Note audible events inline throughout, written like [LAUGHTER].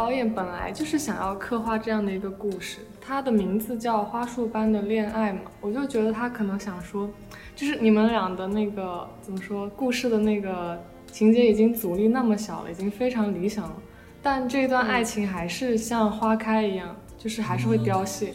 导演本来就是想要刻画这样的一个故事，他的名字叫《花束般的恋爱》嘛，我就觉得他可能想说，就是你们俩的那个怎么说，故事的那个情节已经阻力那么小了，已经非常理想了，但这段爱情还是像花开一样，就是还是会凋谢，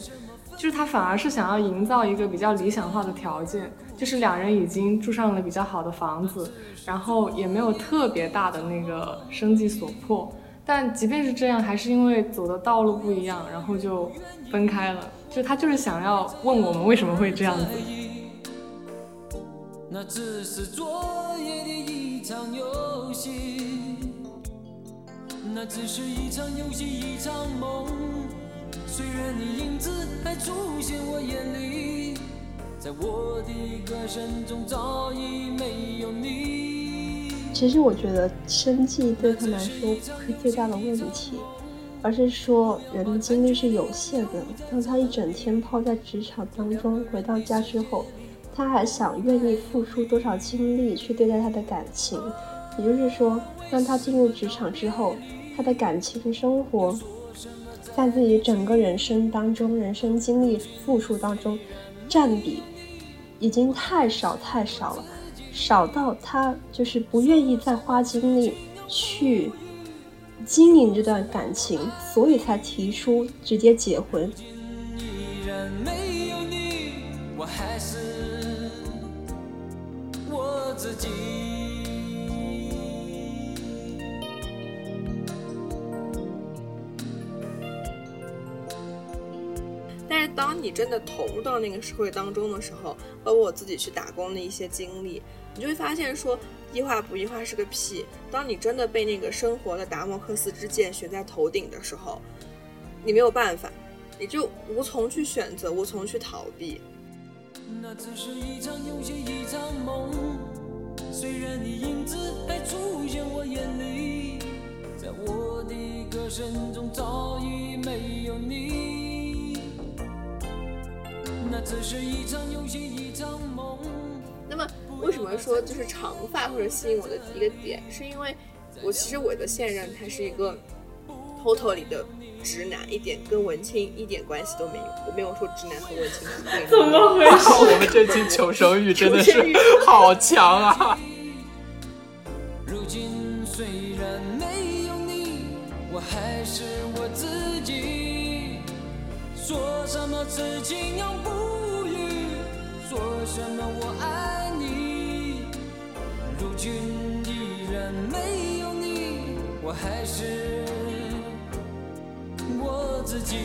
就是他反而是想要营造一个比较理想化的条件，就是两人已经住上了比较好的房子，然后也没有特别大的那个生计所迫。但即便是这样，还是因为走的道路不一样，然后就分开了。就他就是想要问我们为什么会这样子。那只是昨夜的一场游戏，那只是一场游戏，一场梦。虽然你影子还出现我眼里，在我的歌声中早已没有你。其实我觉得生计对他来说不是最大的问题，而是说人的精力是有限的。当他一整天泡在职场当中，回到家之后，他还想愿意付出多少精力去对待他的感情？也就是说，当他进入职场之后，他的感情生活，在自己整个人生当中、人生经历付出当中，占比已经太少太少了。少到他就是不愿意再花精力去经营这段感情，所以才提出直接结婚。但是当你真的投入到那个社会当中的时候，包括我自己去打工的一些经历。你就会发现，说异化不异化是个屁。当你真的被那个生活的达摩克斯之剑悬在头顶的时候，你没有办法，你就无从去选择，无从去逃避。那只是一场游戏，一场梦。虽然你影子还出现我眼里，在我的歌声中早已没有你。那只是一场游戏，一场梦。为什么说就是长发或者吸引我的一个点，是因为我其实我的现任他是一个 totally 的直男，一点跟文青一点关系都没有。我没有说直男和文青怎么回事？[LAUGHS] 我们这期求生欲真的是 [LAUGHS] 好强啊！如今虽然没有你，我还是我自己。说什么痴情永不渝，说什么我爱你。如今依然没有你，我还是我自己。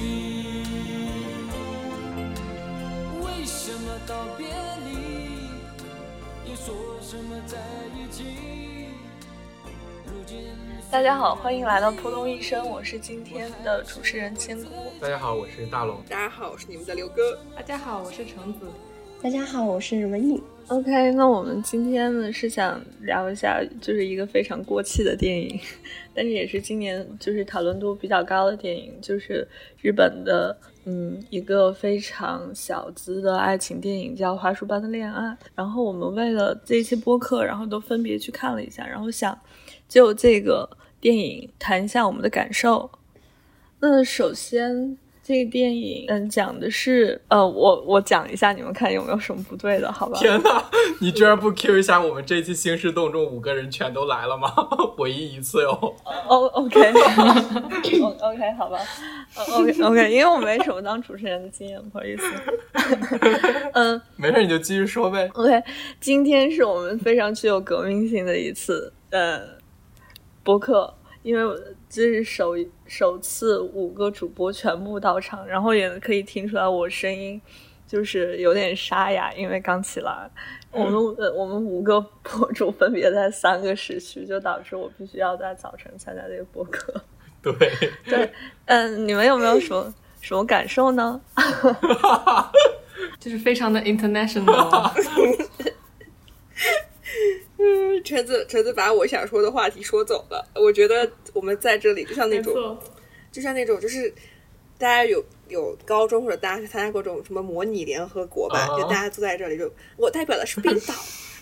为什么道别离，又说什么在一起？大家好，欢迎来到扑通一声，我是今天的主持人千姑。大家好，我是大龙。大家好，我是你们的刘哥。大家好，我是橙子。大家好，我是文艺。OK，那我们今天呢是想聊一下，就是一个非常过气的电影，但是也是今年就是讨论度比较高的电影，就是日本的嗯一个非常小资的爱情电影，叫《花束般的恋爱》。然后我们为了这期播客，然后都分别去看了一下，然后想就这个电影谈一下我们的感受。那首先。这个电影，嗯，讲的是，呃，我我讲一下，你们看有没有什么不对的？好吧？天哪，你居然不 Q 一下我们这期兴师动众五个人全都来了吗？[LAUGHS] 唯一一次哟。哦，OK，OK，[LAUGHS] 好吧，OK，OK，[LAUGHS] 因为我没什么当主持人的经验，不好意思。嗯，没事，你就继续说呗。OK，今天是我们非常具有革命性的一次，呃，播客，因为这是首。首次五个主播全部到场，然后也可以听出来我声音就是有点沙哑，因为刚起来。我们呃，我们五个博主分别在三个时区，就导致我必须要在早晨参加这个播客。[LAUGHS] 对对，嗯，你们有没有什么 [LAUGHS] 什么感受呢？[LAUGHS] 就是非常的 international。嗯，橙子，橙子把我想说的话题说走了。我觉得我们在这里就像那种，就像那种，就是大家有有高中或者大家参加过这种什么模拟联合国吧，就大家坐在这里，就我代表的是冰岛，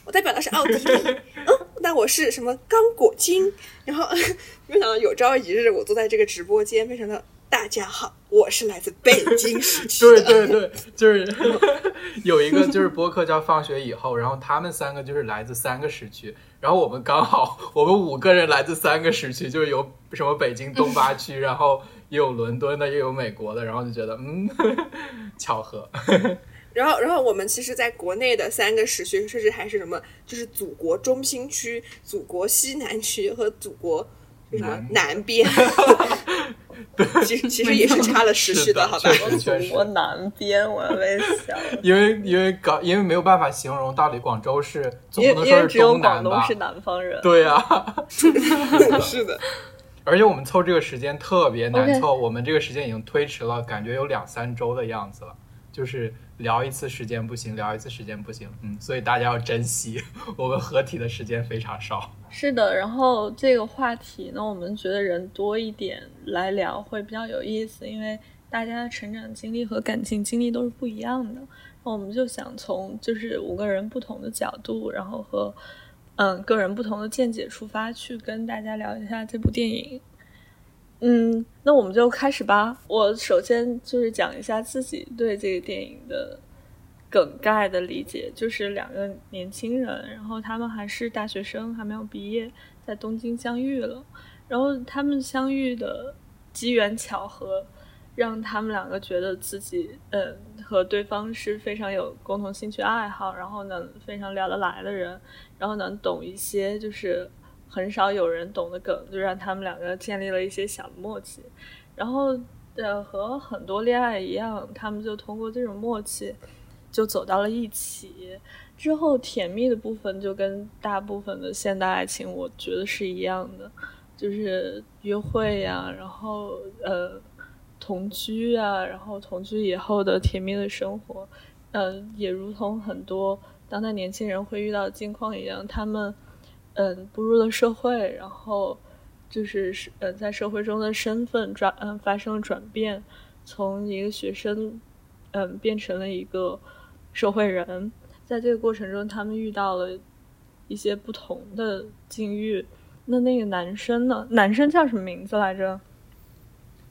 我代表的是奥地利，嗯，那我是什么刚果金？然后 [LAUGHS] 没想到有朝一日我坐在这个直播间，没想到大家好，我是来自北京市区对的。对 [LAUGHS] 对，就是有一个就是播客叫放学以后，然后他们三个就是来自三个时区，然后我们刚好我们五个人来自三个时区，就是有什么北京东八区，然后也有伦敦的，也有美国的，然后就觉得嗯，[LAUGHS] 巧合。然后，然后我们其实在国内的三个时区，甚至还是什么，就是祖国中心区、祖国西南区和祖国就什么南南边。[LAUGHS] 其实其实也是差了时序的好吧？确实确实我南边，我要被笑。因为因为搞因为没有办法形容到底广州是总因不能说是东南吧？广东是南方人，对啊，[LAUGHS] 是的，而且我们凑这个时间特别难凑我们这个时间已经推迟了，感觉有两三周的样子了。就是聊一次时间不行，聊一次时间不行，嗯，所以大家要珍惜，[LAUGHS] 我们合体的时间非常少。是的，然后这个话题呢，我们觉得人多一点来聊会比较有意思，因为大家的成长经历和感情经历都是不一样的。那我们就想从就是五个人不同的角度，然后和嗯个人不同的见解出发，去跟大家聊一下这部电影。嗯，那我们就开始吧。我首先就是讲一下自己对这个电影的梗概的理解，就是两个年轻人，然后他们还是大学生，还没有毕业，在东京相遇了。然后他们相遇的机缘巧合，让他们两个觉得自己，嗯，和对方是非常有共同兴趣爱好，然后能非常聊得来的人，然后能懂一些就是很少有人懂的梗，就让他们两个建立了一些小默契。然后，呃，和很多恋爱一样，他们就通过这种默契，就走到了一起。之后甜蜜的部分就跟大部分的现代爱情，我觉得是一样的，就是约会呀、然后呃同居啊，然后同居以后的甜蜜的生活，呃，也如同很多当代年轻人会遇到的境况一样，他们嗯步入了社会，然后就是是呃在社会中的身份转嗯发生了转变，从一个学生嗯变成了一个社会人，在这个过程中，他们遇到了一些不同的境遇。那那个男生呢？男生叫什么名字来着？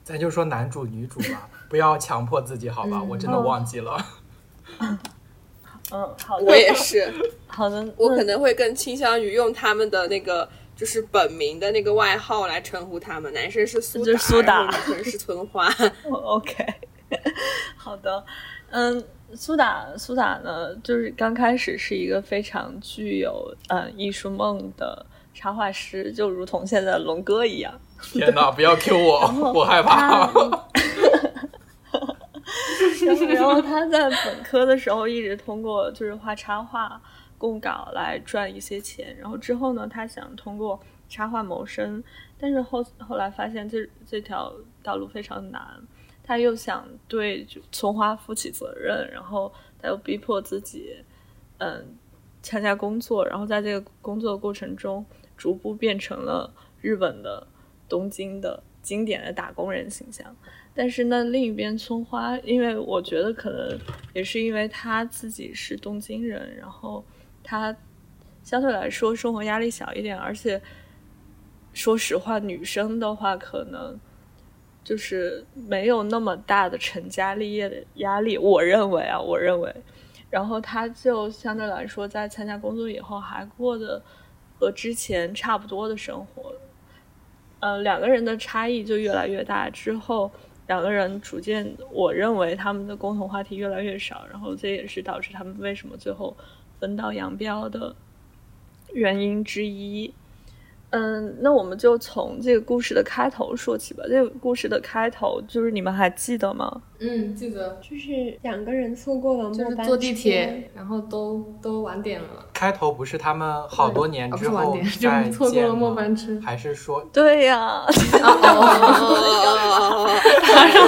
咱就说男主女主吧，不要强迫自己，好吧？我真的忘记了。[LAUGHS] 嗯，好的，我也是，[LAUGHS] 好的，我可能会更倾向于用他们的那个就是本名的那个外号来称呼他们。男生是苏就是苏打女生是村花。[LAUGHS] 哦 OK，[LAUGHS] 好的，嗯，苏打苏打呢，就是刚开始是一个非常具有呃艺术梦的插画师，就如同现在龙哥一样。天哪，不要 Q 我，我害怕。[LAUGHS] 然后，他在本科的时候一直通过就是画插画供稿来赚一些钱，然后之后呢，他想通过插画谋生，但是后后来发现这这条道路非常难，他又想对就葱花负起责任，然后他又逼迫自己，嗯，参加工作，然后在这个工作的过程中，逐步变成了日本的东京的经典的打工人形象。但是呢，另一边村花，因为我觉得可能也是因为他自己是东京人，然后他相对来说生活压力小一点，而且说实话，女生的话可能就是没有那么大的成家立业的压力，我认为啊，我认为，然后他就相对来说在参加工作以后还过得和之前差不多的生活，呃，两个人的差异就越来越大之后。两个人逐渐，我认为他们的共同话题越来越少，然后这也是导致他们为什么最后分道扬镳的原因之一。嗯，那我们就从这个故事的开头说起吧。这个故事的开头就是你们还记得吗？嗯，记得就是两个人错过了末班就是坐地车铁，然后都都晚点了，开头不是他们好多年之后是晚点，就再是错过了末班车。还是说对呀，[LAUGHS]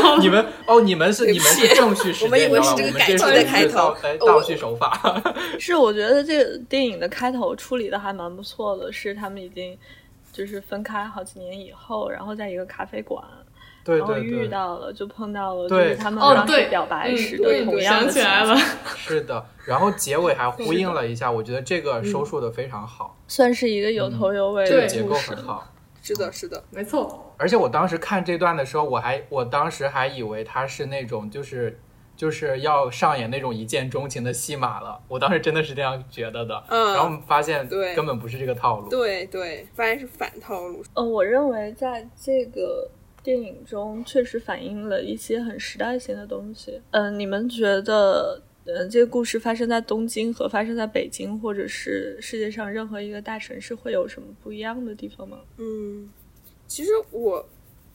哦，你们哦，你们是你们是正序时我们以为是这个改我们这是期的开头倒哎倒叙手法。是我觉得这个电影的开头处理的还蛮不错的，是他们已经就是分开好几年以后，然后在一个咖啡馆，然后对对对，遇到了就碰到了，就对是他们哦当时对表白嗯时对的同样的想起来了，[LAUGHS] 是的。然后结尾还呼应了一下，我觉得这个收束的非常好，算是一个有头有尾这个的结构很。好。是的，是的，没错，而且我当时看这段的时候，我还我当时还以为他是那种就是就是要上演那种一见钟情的戏码了，我当时真的是这样觉得的。嗯然后发现对根本不是这个套路。对对，发现是反套路。呃，我认为在这个电影中确实反映了一些很时代性的东西。嗯、你们觉得，嗯，这个故事发生在东京和发生在北京，或者是世界上任何一个大城市，会有什么不一样的地方吗？嗯，其实我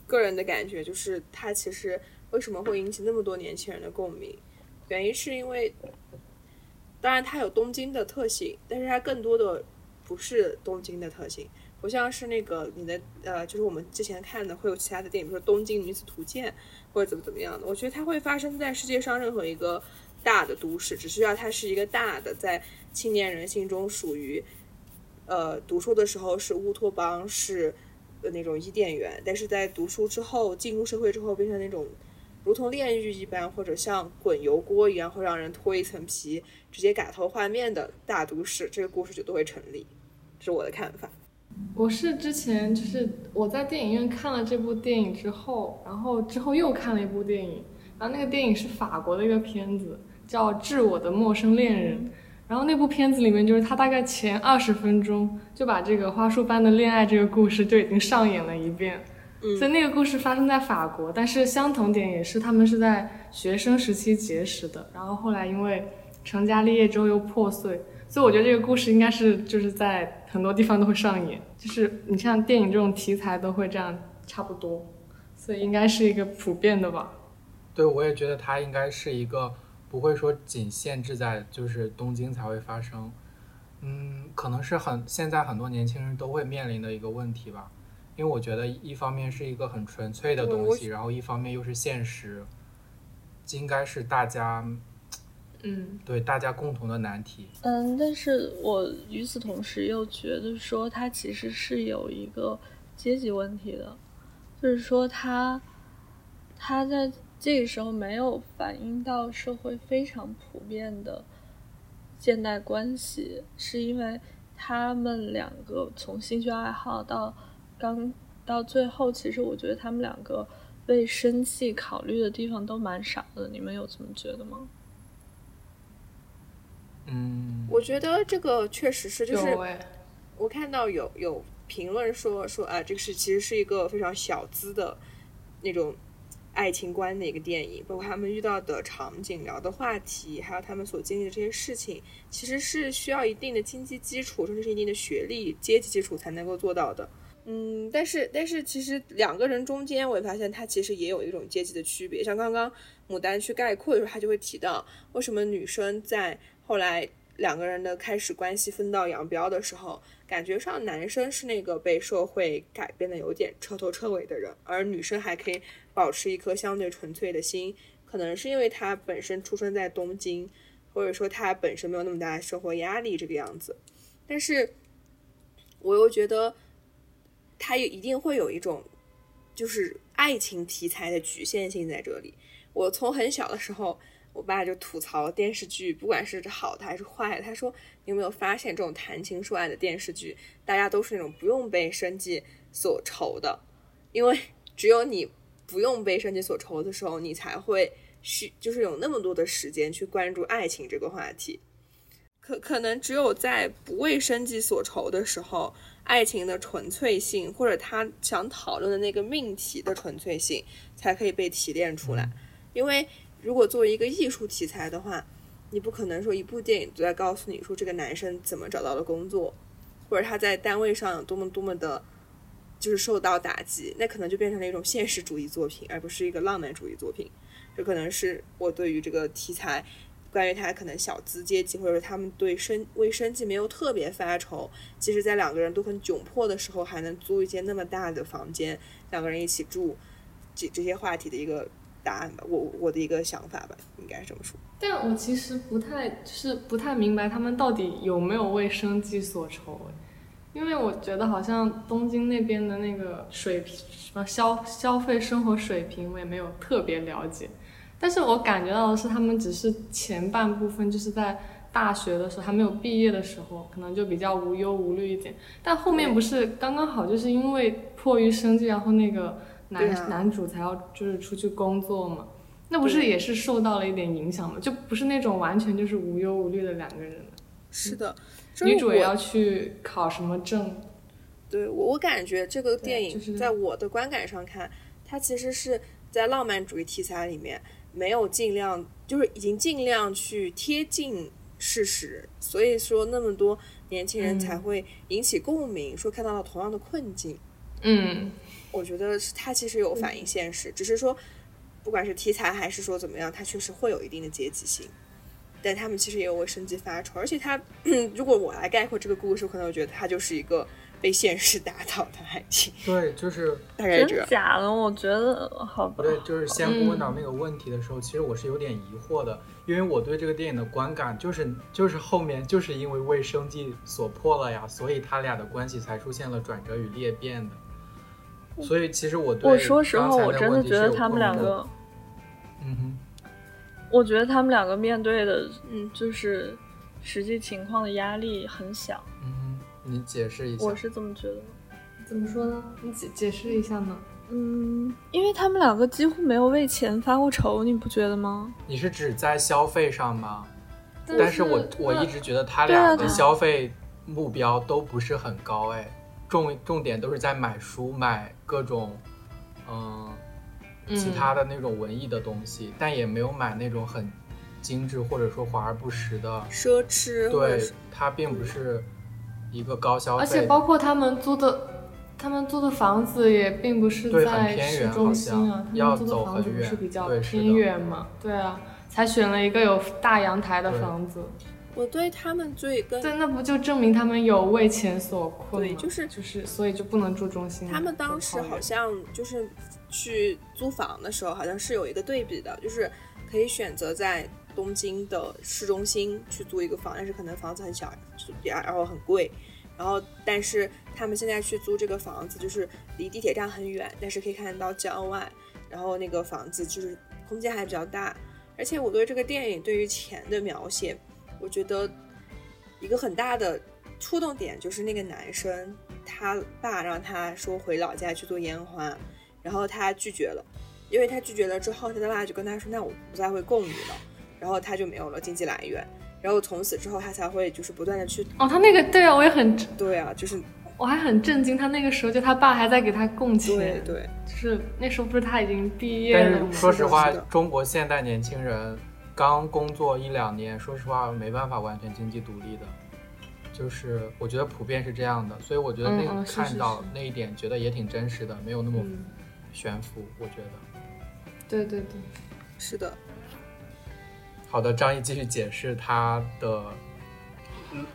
个人的感觉就是，它其实为什么会引起那么多年轻人的共鸣，原因是因为，当然它有东京的特性，但是它更多的不是东京的特性，不像是那个你的呃，就是我们之前看的会有其他的电影，比如说《东京女子图鉴》或者怎么怎么样的，我觉得它会发生在世界上任何一个大的都市，只需要它是一个大的，在青年人心中属于。呃，读书的时候是乌托邦，是的那种伊甸园，但是在读书之后，进入社会之后，变成那种如同炼狱一般，或者像滚油锅一样，会让人脱一层皮，直接改头换面的大都市，这个故事就都会成立，这是我的看法。我是之前就是我在电影院看了这部电影之后，然后之后又看了一部电影，然后那个电影是法国的一个片子，叫《致我的陌生恋人》。然后那部片子里面，就是他大概前二十分钟就把这个花束般的恋爱这个故事就已经上演了一遍。嗯所以那个故事发生在法国，但是相同点也是他们是在学生时期结识的，然后后来因为成家立业之后又破碎，所以我觉得这个故事应该是就是在很多地方都会上演，就是你像电影这种题材都会这样差不多，所以应该是一个普遍的吧。对，我也觉得它应该是一个不会说仅限制在就是东京才会发生，嗯，可能是很现在很多年轻人都会面临的一个问题吧。因为我觉得一方面是一个很纯粹的东西，然后一方面又是现实，应该是大家嗯，对大家共同的难题。嗯，但是我与此同时又觉得说，它其实是有一个阶级问题的，就是说它，它在这个时候没有反映到社会非常普遍的现代关系，是因为他们两个从兴趣爱好到刚到最后，其实我觉得他们两个为生计考虑的地方都蛮少的，你们有这么觉得吗？嗯，我觉得这个确实是，就是我看到有有评论说说啊，这个是其实是一个非常小资的那种爱情观的一个电影，包括他们遇到的场景、聊的话题，还有他们所经历的这些事情，其实是需要一定的经济基础，甚至是一定的学历、阶级基础才能够做到的。嗯，但是但是其实两个人中间，我也发现他其实也有一种阶级的区别。像刚刚牡丹去概括的时候，他就会提到为什么女生在后来两个人的开始关系分道扬镳的时候，感觉上男生是那个被社会改变的有点彻头彻尾的人，而女生还可以保持一颗相对纯粹的心，可能是因为她本身出生在东京，或者说她本身没有那么大的生活压力这个样子。但是我又觉得，他也一定会有一种就是爱情题材的局限性在这里。我从很小的时候，我爸就吐槽电视剧，不管是好的还是坏的，他说你有没有发现这种谈情说爱的电视剧，大家都是那种不用被生计所愁的，因为只有你不用被生计所愁的时候，你才会去就是有那么多的时间去关注爱情这个话题。可可能只有在不为生计所愁的时候，爱情的纯粹性，或者他想讨论的那个命题的纯粹性，才可以被提炼出来。因为如果作为一个艺术题材的话，你不可能说一部电影都在告诉你说这个男生怎么找到了工作，或者他在单位上有多么多么的，就是受到打击，那可能就变成了一种现实主义作品，而不是一个浪漫主义作品。这可能是我对于这个题材。关于他可能小资阶级，或者说他们对生为生计没有特别发愁，其实在两个人都很窘迫的时候，还能租一间那么大的房间，两个人一起住，这这些话题的一个答案吧，我我的一个想法吧，应该是这么说。但我其实不太就是不太明白他们到底有没有为生计所愁，因为我觉得好像东京那边的那个水平，什么消消费生活水平，我也没有特别了解。但是我感觉到的是，他们只是前半部分，就是在大学的时候还没有毕业的时候，可能就比较无忧无虑一点。但后面不是刚刚好，就是因为迫于生计，然后那个男、啊男主才要就是出去工作嘛。那不是也是受到了一点影响吗？就不是那种完全就是无忧无虑的两个人。是的，女主也要去考什么证？对我，我感觉这个电影就是在我的观感上看，它其实是在浪漫主义题材里面没有尽量，就是已经尽量去贴近事实，所以说那么多年轻人才嗯会引起共鸣，说看到了同样的困境。嗯，我觉得是它其实有反映现实，只是说不管是题材还是说怎么样，他确实会有一定的阶级性。但他们其实也有为生计发愁，而且他，[CLEARS THROAT] 如果我来概括这个故事，可能我觉得它就是一个被现实打倒的爱情，对，就是真大概这样。假的？我觉得好吧。对，就是仙姑问到嗯那个问题的时候，其实我是有点疑惑的，因为我对这个电影的观感就是就是后面就是因为为生计所迫了呀，所以他俩的关系才出现了转折与裂变的。所以其实我对我说实话，我真的觉得他们两个，嗯哼，我觉得他们两个面对的，嗯，就是实际情况的压力很小，嗯哼，你解释一下。我是这么觉得。怎么说呢？你解解释一下呢？嗯，因为他们两个几乎没有为钱发过愁，你不觉得吗？你是指在消费上吗？但但是我我一直觉得他俩的消费目标都不是很高哎，重重点都是在买书、买各种嗯其他的那种文艺的东西，但也没有买那种很精致或者说华而不实的。奢侈，对是，它并不是一个高消费，而且包括他们租的，他们租的房子也并不是在市中心啊，要他们租的走房子不是很远比较偏远嘛？对啊，才选了一个有大阳台的房子。我对他们最跟对，那不就证明他们有为钱所困吗？对就是就是，所以就不能住中心。他们当时好像就是去租房的时候，好像是有一个对比的，就是可以选择在东京的市中心去租一个房，但是可能房子很小，然然后很贵。然后，但是他们现在去租这个房子，就是离地铁站很远，但是可以看到郊外。然后那个房子就是空间还比较大，而且我对这个电影对于钱的描写，我觉得一个很大的触动点就是那个男生，他爸让他说回老家去做烟花，然后他拒绝了，因为他拒绝了之后，他的爸就跟他说：“那我不再会供你了。”然后他就没有了经济来源，然后从此之后他才会就是不断的去，哦，他那个对啊，我也很，对啊，就是我还很震惊，他那个时候就他爸还在给他供对钱，对，就是那时候不是他已经毕业了吗？是说实话，中国现代年轻人刚工作一两年，说实话没办法完全经济独立的，就是我觉得普遍是这样的，所以我觉得那嗯嗯是是看到那一点，觉得也挺真实的，没有那么嗯，悬浮。我觉得。对对对，是的，好的，张毅继续解释他的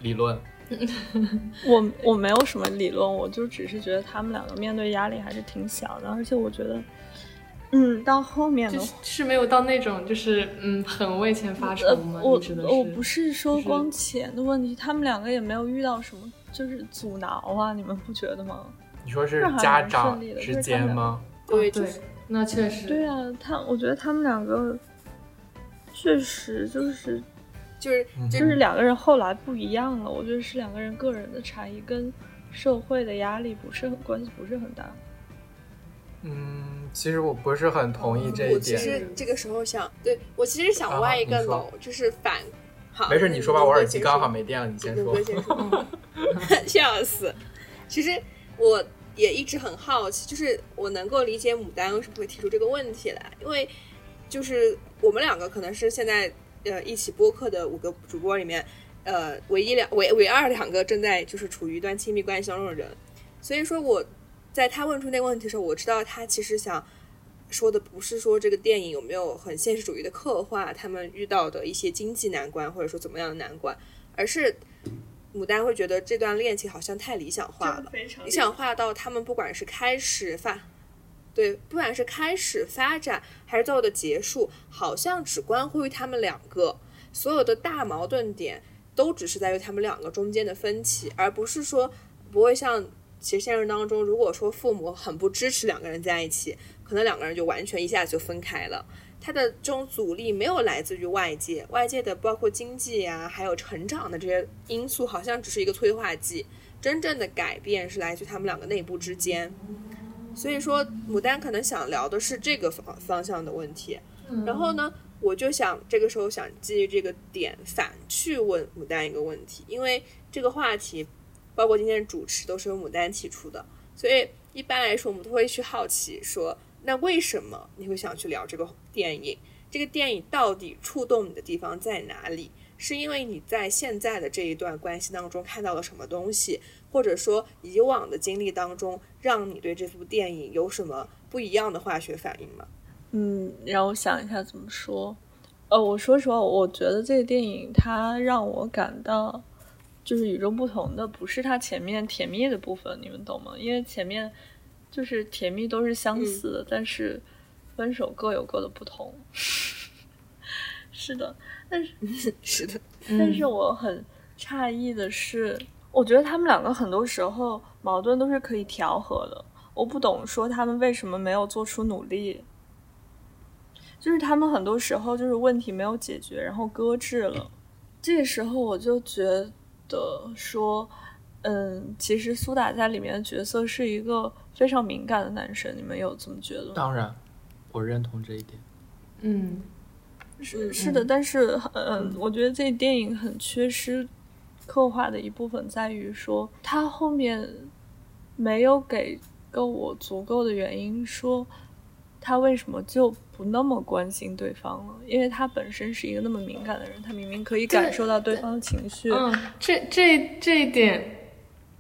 理论。[LAUGHS] 我我没有什么理论，我就只是觉得他们两个面对压力还是挺小的，而且我觉得，嗯，到后面的是是没有到那种就是嗯很为钱发愁呃吗？，我我不是说光钱的问题，他们两个也没有遇到什么就是阻挠啊，你们不觉得吗？你说是家长之间吗？对，哦对就是，那确实对啊，他我觉得他们两个确实就是就是嗯就就是两个人后来不一样了，我觉得是两个人个人的差异，跟社会的压力不是很关系不是很大。嗯，其实我不是很同意这一我其。实这个时候想，对我其实想啊歪一个楼，就是反，好，没事，你说吧，我耳机刚好没。电了，你先说哥。先说，笑死。其实我也一直很好奇，就是我能够理解牡丹为什么会提出这个问题来，因为就是我们两个可能是现在呃一起播客的五个主播里面，呃唯一两唯唯二两个正在就是处于一段亲密关系当中的人，所以说我在他问出那个问题的时候，我知道他其实想。说的不是说这个电影有没有很现实主义的刻画他们遇到的一些经济难关，或者说怎么样的难关，而是牡丹会觉得这段恋情好像太理想化了，理想化到他们不管是开始发，对，不管是开始发展还是最后的结束，好像只关乎于他们两个，所有的大矛盾点都只是在于他们两个中间的分歧，而不是说不会像其实现实当中，如果说父母很不支持两个人在一起，可能两个人就完全一下子就分开了。他的这种阻力没有来自于外界，外界的包括经济呀，还有成长的这些因素，好像只是一个催化剂。真正的改变是来自于他们两个内部之间。所以说，牡丹可能想聊的是这个方方向的问题。然后呢，我就想这个时候想基于这个点反去问牡丹一个问题，因为这个话题，包括今天的主持都是由牡丹提出的，所以一般来说我们都会去好奇说。那为什么你会想去聊这个电影？这个电影到底触动你的地方在哪里？是因为你在现在的这一段关系当中看到了什么东西，或者说以往的经历当中，让你对这部电影有什么不一样的化学反应吗？嗯，让我想一下怎么说。呃，我说实话，我觉得这个电影它让我感到就是与众不同的，不是它前面甜蜜的部分，你们懂吗？因为前面。就是甜蜜都是相似的，但是分手各有各的不同。[LAUGHS] 是的，但是 [LAUGHS] 是的，但是我很诧异的是，我觉得他们两个很多时候矛盾都是可以调和的。我不懂说他们为什么没有做出努力，就是他们很多时候就是问题没有解决，然后搁置了。这个时候我就觉得说。嗯，其实苏打在里面的角色是一个非常敏感的男生，你们有这么觉得吗？当然，我认同这一点。嗯，是是的，但是嗯，我觉得这电影很缺失刻画的一部分在于说，他后面没有给够我足够的原因，说他为什么就不那么关心对方了？因为他本身是一个那么敏感的人，他明明可以感受到对方的情绪。嗯，这这这一点。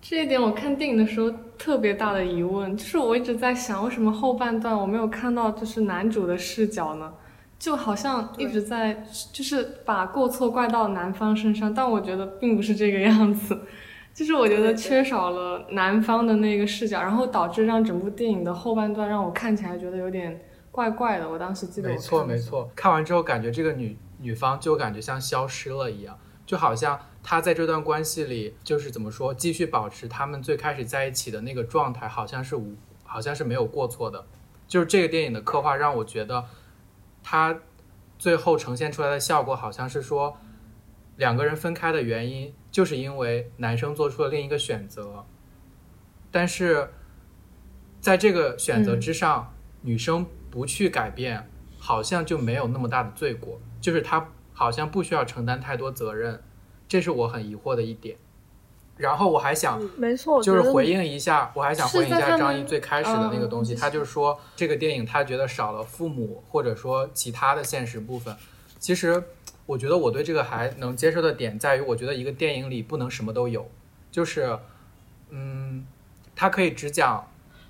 这一点我看电影的时候特别大的疑问，就是我一直在想，为什么后半段我没有看到就是男主的视角呢？就好像一直在就是把过错怪到男方身上，但我觉得并不是这个样子，就是我觉得缺少了男方的那个视角，然后导致让整部电影的后半段让我看起来觉得有点怪怪的。我当时记得没错没错，看完之后感觉这个女女方就感觉像消失了一样，就好像。她在这段关系里，就是怎么说，继续保持他们最开始在一起的那个状态，好像是无，好像是没有过错的。就是这个电影的刻画让我觉得，他最后呈现出来的效果，好像是说两个人分开的原因，就是因为男生做出了另一个选择，但是在这个选择之上，女生不去改变，好像就没有那么大的罪过，就是他好像不需要承担太多责任。这是我很疑惑的一点，然后我还想，没错，就是回应一下，我还想回应一下张译最开始的那个东西，他就是说这个电影他觉得少了父母或者说其他的现实部分。其实我觉得我对这个还能接受的点在于，我觉得一个电影里不能什么都有，就是嗯，它可以只讲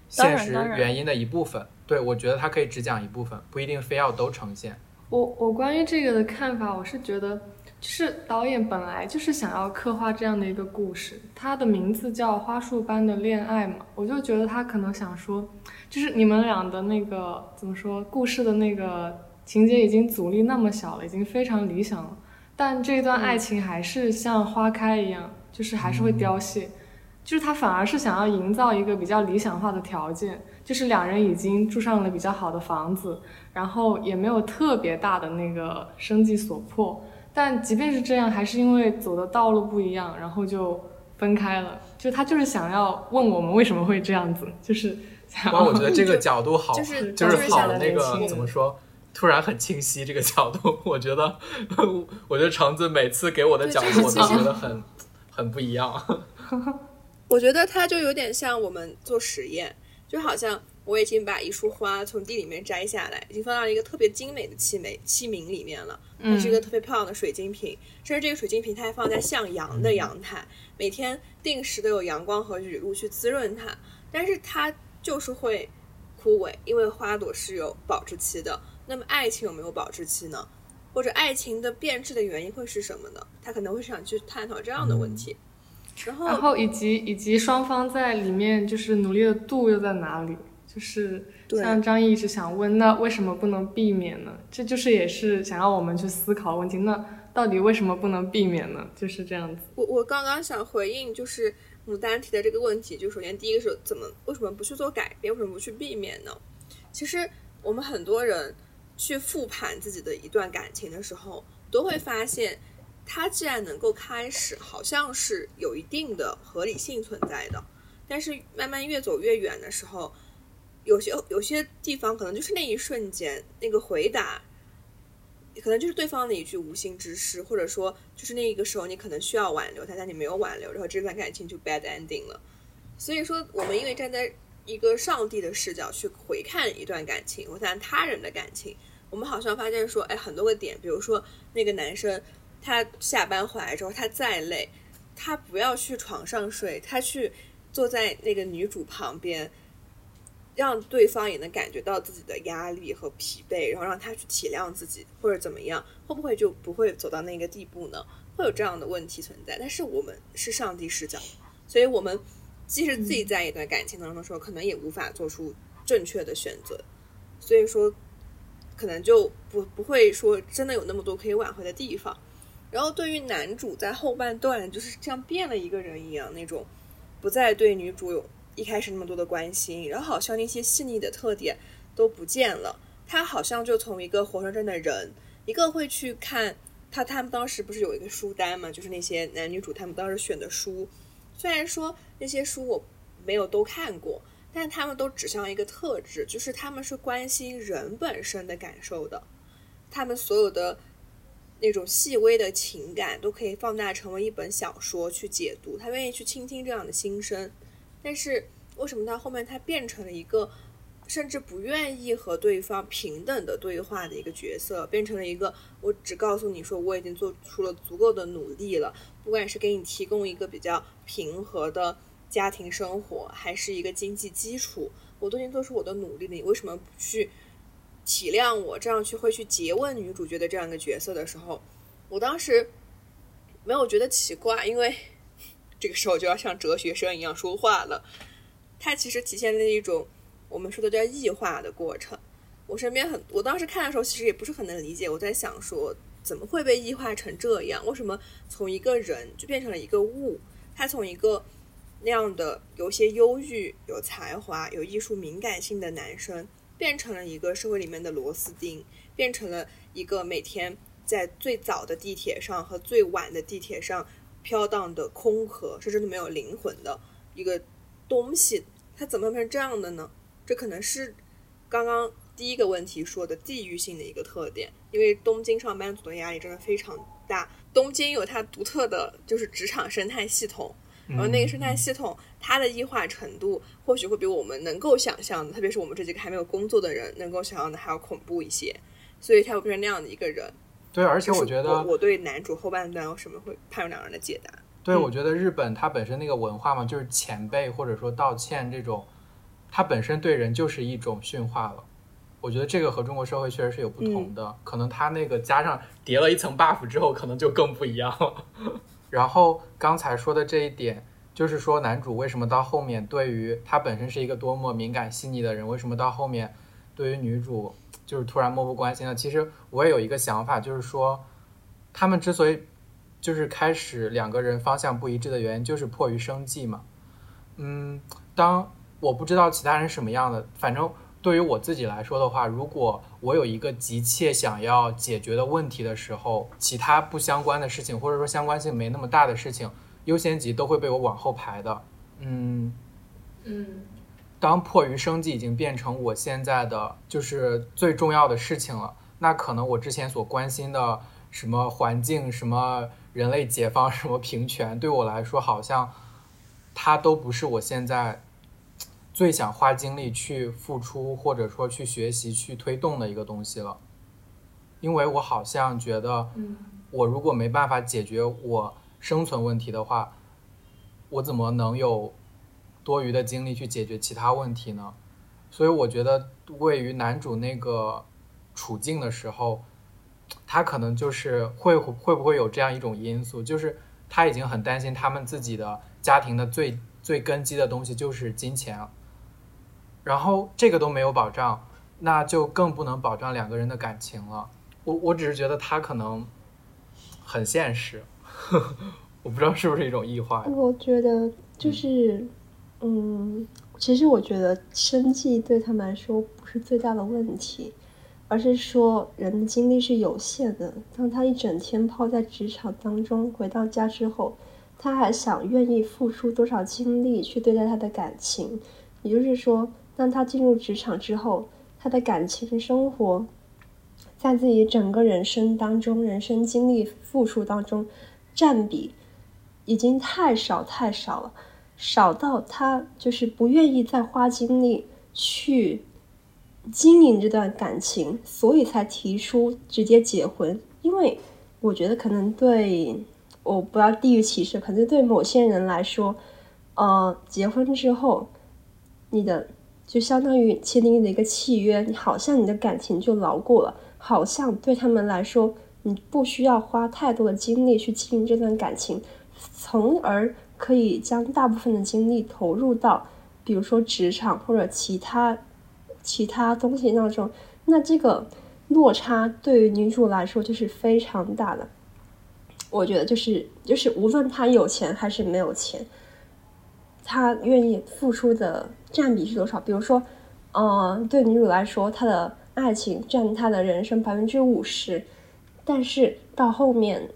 现实原因的一部分。对，我觉得它可以只讲一部分，不一定非要都呈现。我我关于这个的看法，我是觉得。就是导演本来就是想要刻画这样的一个故事，它的名字叫《花束般的恋爱》嘛，我就觉得他可能想说，就是你们俩的那个怎么说，故事的那个情节已经阻力那么小了，已经非常理想了，但这段爱情还是像花开一样，就是还是会凋谢，就是他反而是想要营造一个比较理想化的条件，就是两人已经住上了比较好的房子，然后也没有特别大的那个生计所迫。但即便是这样，还是因为走的道路不一样，然后就分开了。就他就是想要问我们为什么会这样子，就是哇，我觉得这个角度好，就是就是好的那个怎么说，突然很清晰这个角度。我觉得，我觉得橙子每次给我的角度，我都觉得很很不一样。[LAUGHS] 我觉得他就有点像我们做实验，就好像。我已经把一束花从地里面摘下来，已经放到了一个特别精美的器皿器皿里面了。它是一个特别漂亮的水晶瓶，甚至这个水晶瓶它还放在向阳的阳台，每天定时的有阳光和雨露去滋润它。但是它就是会枯萎，因为花朵是有保质期的。那么爱情有没有保质期呢？或者爱情的变质的原因会是什么呢？他可能会想去探讨这样的问题。然后，然后以及以及双方在里面就是努力的度又在哪里？就是像张毅一直想问，那为什么不能避免呢？这就是也是想要我们去思考问题。那到底为什么不能避免呢？就是这样子。我我刚刚想回应，就是牡丹提的这个问题，就首先第一个是怎么为什么不去做改变，为什么不去避免呢？其实我们很多人去复盘自己的一段感情的时候，都会发现，它既然能够开始，好像是有一定的合理性存在的，但是慢慢越走越远的时候，有些有些地方可能就是那一瞬间那个回答。可能就是对方的一句无心之失，或者说就是那个时候你可能需要挽留他，但你没有挽留，然后这段感情就 bad ending 了。所以说，我们因为站在一个上帝的视角去回看一段感情，或看他人的感情，我们好像发现说，哎，很多个点，比如说那个男生他下班回来之后，他再累，他不要去床上睡，他去坐在那个女主旁边。让对方也能感觉到自己的压力和疲惫，然后让他去体谅自己，或者怎么样，会不会就不会走到那个地步呢？会有这样的问题存在。但是我们是上帝视角，所以我们即使自己在一段感情当中的时候，可能也无法做出正确的选择。所以说，可能就不不会说真的有那么多可以挽回的地方。然后对于男主在后半段就是像变了一个人一样那种，不再对女主有。一开始那么多的关心，然后好像那些细腻的特点都不见了。他好像就从一个活生生的人，一个会去看他，他们当时不是有一个书单嘛，就是那些男女主他们当时选的书。虽然说那些书我没有都看过，但他们都指向一个特质，就是他们是关心人本身的感受的。他们所有的那种细微的情感都可以放大成为一本小说去解读。他愿意去倾听这样的心声。但是为什么到后面他变成了一个甚至不愿意和对方平等的对话的一个角色，变成了一个我只告诉你说我已经做出了足够的努力了，不管是给你提供一个比较平和的家庭生活，还是一个经济基础，我都已经做出我的努力了，你为什么不去体谅我？这样去会去诘问女主角的这样一个角色的时候，我当时没有觉得奇怪，因为。这个时候就要像哲学生一样说话了，它其实体现了一种我们说的叫异化的过程。我身边很，我当时看的时候其实也不是很能理解。我在想说，怎么会被异化成这样？为什么从一个人就变成了一个物？他从一个那样的有些忧郁、有才华、有艺术敏感性的男生，变成了一个社会里面的螺丝钉，变成了一个每天在最早的地铁上和最晚的地铁上。飘荡的空壳，是真的没有灵魂的一个东西，它怎么变成这样的呢？这可能是刚刚第一个问题说的地域性的一个特点，因为东京上班族的压力真的非常大。东京有它独特的就是职场生态系统，然后那个生态系统它的异化程度或许会比我们能够想象的，特别是我们这几个还没有工作的人能够想象的还要恐怖一些，所以他会变成那样的一个人。对，而且我觉得我对男主后半段有什么会判若两人的解答？对，我觉得日本它本身那个文化嘛，就是前辈或者说道歉这种，它本身对人就是一种驯化了。我觉得这个和中国社会确实是有不同的，可能它那个加上叠了一层 buff 之后，可能就更不一样了。[LAUGHS] 然后刚才说的这一点，就是说男主为什么到后面对于他本身是一个多么敏感细腻的人，为什么到后面对于女主？就是突然漠不关心了。其实我也有一个想法，就是说，他们之所以就是开始两个人方向不一致的原因，就是迫于生计嘛。嗯，当我不知道其他人什么样的，反正对于我自己来说的话，如果我有一个急切想要解决的问题的时候，其他不相关的事情，或者说相关性没那么大的事情，优先级都会被我往后排的。嗯嗯。当迫于生计已经变成我现在的就是最重要的事情了，那可能我之前所关心的什么环境、什么人类解放、什么平权，对我来说好像它都不是我现在最想花精力去付出或者说去学习、去推动的一个东西了。因为我好像觉得，我如果没办法解决我生存问题的话，我怎么能有？多余的精力去解决其他问题呢？所以我觉得，位于男主那个处境的时候，他可能就是会会不会有这样一种因素，就是他已经很担心他们自己的家庭的最最根基的东西就是金钱，然后这个都没有保障，那就更不能保障两个人的感情了。我我只是觉得他可能很现实，[LAUGHS] 我不知道是不是一种异化。我觉得。就是，嗯其实我觉得生计对他们来说不是最大的问题，而是说人的精力是有限的。当他一整天泡在职场当中，回到家之后，他还想愿意付出多少精力去对待他的感情？也就是说，当他进入职场之后，他的感情生活，在自己整个人生当中、人生经历付出当中，占比已经太少太少了，少到他就是不愿意再花精力去经营这段感情，所以才提出直接结婚。因为我觉得可能对我不要地域歧视，可能对某些人来说，呃，结婚之后，你的就相当于签订的一个契约，你好像你的感情就牢固了，好像对他们来说，你不需要花太多的精力去经营这段感情，从而可以将大部分的精力投入到，比如说职场或者其他其他东西当中，那这个落差对于女主来说就是非常大的。我觉得就是就是无论她有钱还是没有钱，她愿意付出的占比是多少？比如说，呃，对女主来说，她的爱情占她的人生百分之五十，但是到后面，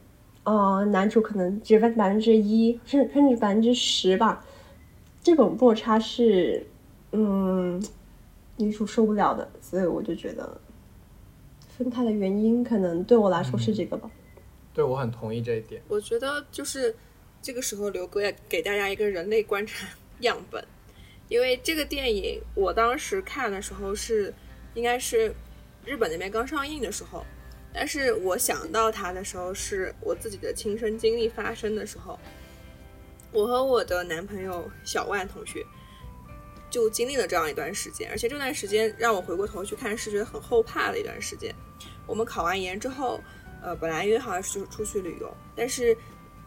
呃，男主可能只分百分之一，甚甚至百分之十吧。这种落差是，嗯，女主受不了的，所以我就觉得分开的原因可能对我来说是这个吧。对我很同意这一点。我觉得就是这个时候，刘哥要给大家一个人类观察样本，因为这个电影我当时看的时候是应该是日本那边刚上映的时候，但是我想到他的时候是我自己的亲身经历发生的时候，我和我的男朋友小万同学就经历了这样一段时间，而且这段时间让我回过头去看是觉得很后怕的一段时间。我们考完研之后。呃，本来约好是出去旅游，但是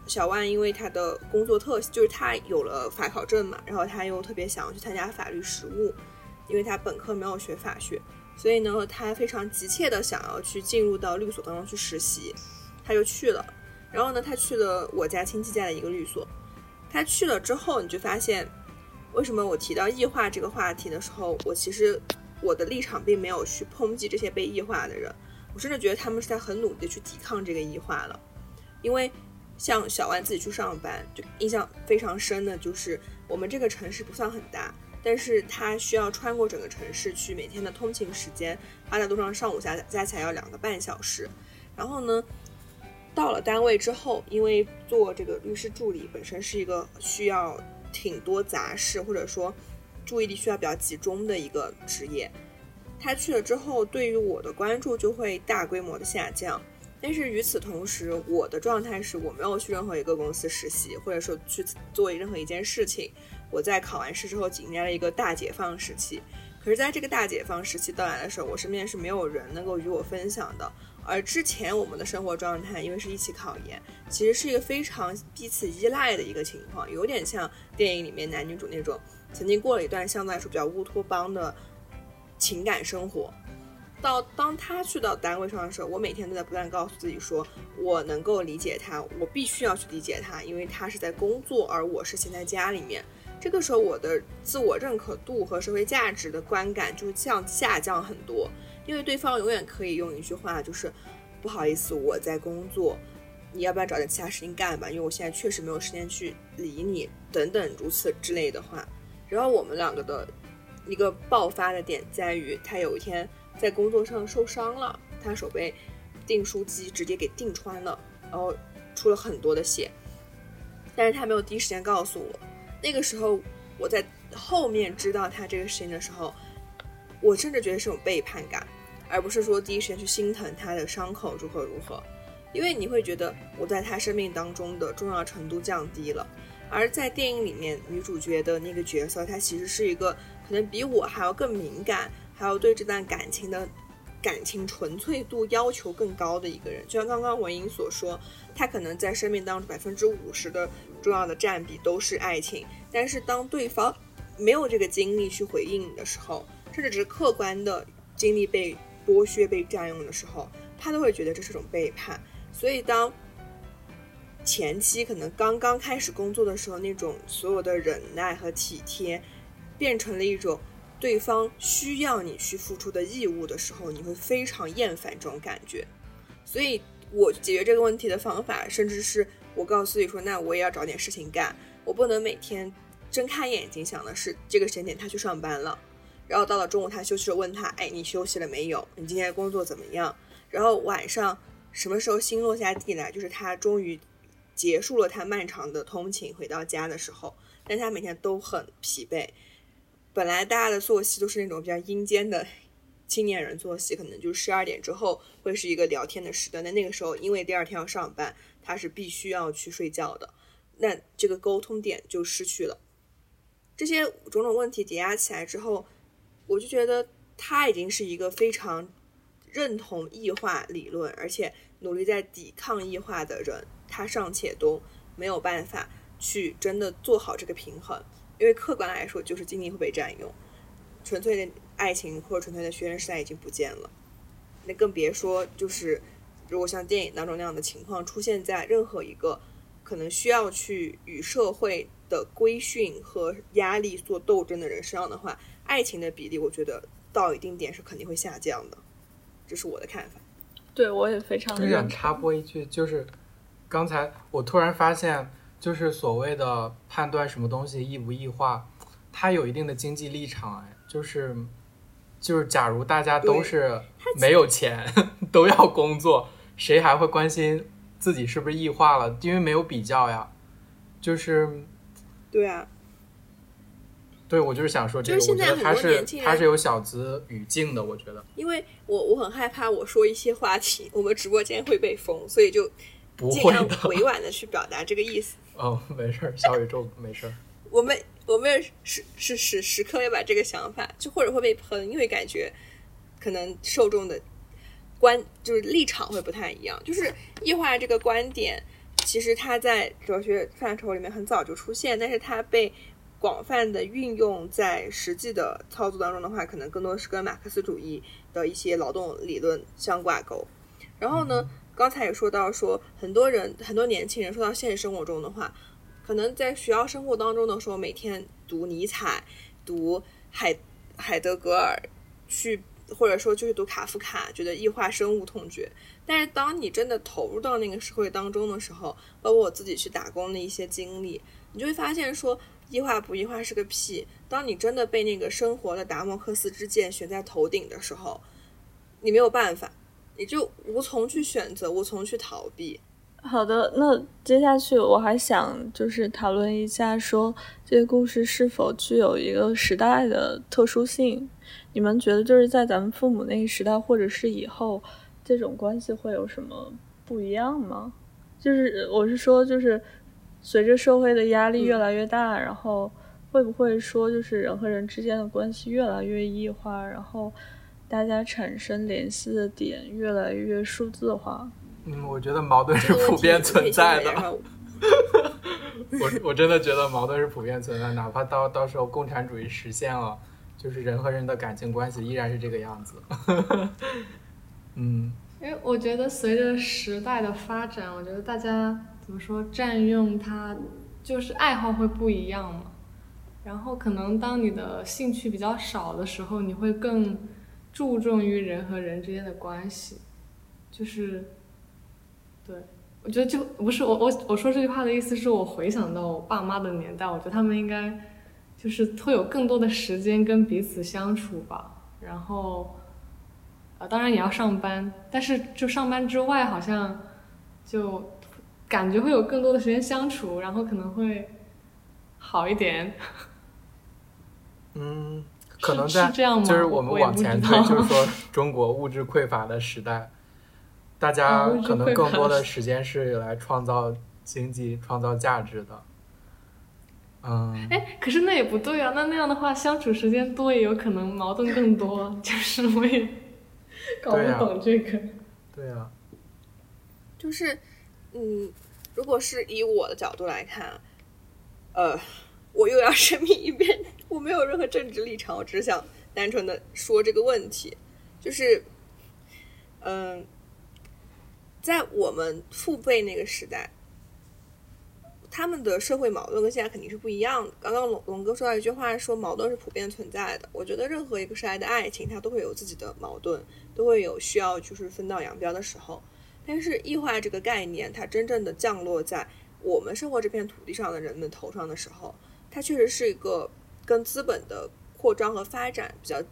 小万因为他的工作特，就是他有了法考证嘛，然后他又特别想要去参加法律实务，因为他本科没有学法学，所以呢，他非常急切的想要去进入到律所当中去实习，他就去了。然后呢，他去了我家亲戚家的一个律所。他去了之后，你就发现，为什么我提到异化这个话题的时候，我其实我的立场并没有去抨击这些被异化的人。我甚至觉得他们是在很努力的去抵抗这个异化了，因为像小万自己去上班，就印象非常深的就是我们这个城市不算很大，但是他需要穿过整个城市去，每天的通勤时间花在路上上午加加起来要两个半小时，然后呢，到了单位之后，因为做这个律师助理本身是一个需要挺多杂事或者说注意力需要比较集中的一个职业。他去了之后，对于我的关注就会大规模的下降。但是与此同时，我的状态是我没有去任何一个公司实习，或者说去做任何一件事情。我在考完试之后，迎来了一个大解放时期。可是，在这个大解放时期到来的时候，我身边是没有人能够与我分享的。而之前我们的生活状态，因为是一起考研，其实是一个非常彼此依赖的一个情况，有点像电影里面男女主那种曾经过了一段相对来说比较乌托邦的。情感生活，到当他去到单位上的时候，我每天都在不断告诉自己说，我能够理解他，我必须要去理解他，因为他是在工作，而我是闲在家里面。这个时候，我的自我认可度和社会价值的观感就降下降很多，因为对方永远可以用一句话，就是不好意思，我在工作，你要不要找点其他事情干吧？因为我现在确实没有时间去理你，等等如此之类的话。然后我们两个的。一个爆发的点在于，他有一天在工作上受伤了，他手被订书机直接给订穿了，然后出了很多的血，但是他没有第一时间告诉我。那个时候我在后面知道他这个事情的时候，我甚至觉得是种背叛感，而不是说第一时间去心疼他的伤口如何如何，因为你会觉得我在他生命当中的重要程度降低了。而在电影里面，女主角的那个角色，她其实是一个。可能比我还要更敏感，还要对这段感情的感情纯粹度要求更高的一个人。就像刚刚文英所说，她可能在生命当中百分之五十的重要的占比都是爱情，但是当对方没有这个精力去回应你的时候，甚至只是客观的精力被剥削、被占用的时候，他都会觉得这是种背叛。所以当前期可能刚刚开始工作的时候那种所有的忍耐和体贴，变成了一种对方需要你去付出的义务的时候，你会非常厌烦这种感觉。所以我解决这个问题的方法，甚至是我告诉自己说，那我也要找点事情干，我不能每天睁开眼睛想的是这个时间点他去上班了，然后到了中午他休息了问他，哎，你休息了没有？你今天工作怎么样？然后晚上什么时候心落下地来，就是他终于结束了他漫长的通勤回到家的时候，但他每天都很疲惫。本来大家的作息都是那种比较阴间的青年人作息，可能就是十二点之后会是一个聊天的时段。但那个时候，因为第二天要上班，他是必须要去睡觉的，那这个沟通点就失去了。这些种种问题叠加起来之后，我就觉得他已经是一个非常认同异化理论，而且努力在抵抗异化的人，他尚且都没有办法去真的做好这个平衡。因为客观来说，就是精力会被占用，纯粹的爱情或者纯粹的学生时代已经不见了，那更别说就是如果像电影当中那样的情况出现在任何一个可能需要去与社会的规训和压力做斗争的人身上的话，爱情的比例，我觉得到一定点是肯定会下降的，这是我的看法。对我也非常我想插播一句，就是刚才我突然发现。就是所谓的判断什么东西异不异化，它有一定的经济立场哎，就是就是，假如大家都是没有钱，[LAUGHS] 都要工作，谁还会关心自己是不是异化了？因为没有比较呀。就是，对啊，对我就是想说这个，我觉得他是他是有小资语境的，我觉得。因为我我很害怕我说一些话题，[LAUGHS] 我们直播间会被封，所以就。尽量委婉的去表达这个意思。[LAUGHS] 哦，没事儿，小宇宙没事儿。[LAUGHS] 我们我们是是时时刻要把这个想法，就或者会被喷，因为感觉可能受众的观就是立场会不太一样。就是异化这个观点，其实它在哲学范畴里面很早就出现，但是它被广泛的运用在实际的操作当中的话，可能更多是跟马克思主义的一些劳动理论相挂钩。然后呢？刚才也说到，说很多人很多年轻人说到现实生活中的话，可能在学校生活当中的时候，每天读尼采、读海海德格尔，去或者说就是读卡夫卡，觉得异化深恶痛绝。但是当你真的投入到那个社会当中的时候，包括我自己去打工的一些经历，你就会发现说异化不异化是个屁。当你真的被那个生活的达摩克斯之剑悬在头顶的时候，你没有办法。你就无从去选择，无从去逃避。好的，那接下去我还想就是讨论一下，说这个故事是否具有一个时代的特殊性？你们觉得就是在咱们父母那个时代，或者是以后，这种关系会有什么不一样吗？就是我是说，就是随着社会的压力越来越大，然后会不会说，就是人和人之间的关系越来越异化，然后？大家产生联系的点越来越数字化。嗯，我觉得矛盾是普遍存在的。我 [LAUGHS] [LAUGHS] 我真的觉得矛盾是普遍存在，哪怕到到时候共产主义实现了，就是人和人的感情关系依然是这个样子。[LAUGHS] 嗯，因为我觉得随着时代的发展，我觉得大家怎么说，占用它就是爱好会不一样嘛。然后可能当你的兴趣比较少的时候，你会更。注重于人和人之间的关系，就是，对，我觉得就不是我我我说这句话的意思是我回想到我爸妈的年代，我觉得他们应该就是会有更多的时间跟彼此相处吧。然后，呃，当然也要上班，但是就上班之外，好像就感觉会有更多的时间相处，然后可能会好一点。[LAUGHS] 嗯。可能在就是我们往前推，就是说 [LAUGHS] 中国物质匮乏的时代，大家可能更多的时间是来创造经济、创造价值的。嗯，哎，可是那也不对啊，那那样的话，相处时间多也有可能矛盾更多，[LAUGHS] 就是我也搞不懂这个。对啊，就是嗯，如果是以我的角度来看，呃。我又要声明一遍，我没有任何政治立场，我只想单纯的说这个问题，就是，嗯，在我们父辈那个时代，他们的社会矛盾跟现在肯定是不一样的。刚刚龙龙哥说到一句话，说矛盾是普遍存在的。我觉得任何一个时代的爱情，它都会有自己的矛盾，都会有需要就是分道扬镳的时候。但是异化这个概念，它真正的降落在我们生活这片土地上的人们头上的时候，它确实是一个跟资本的扩张和发展比较，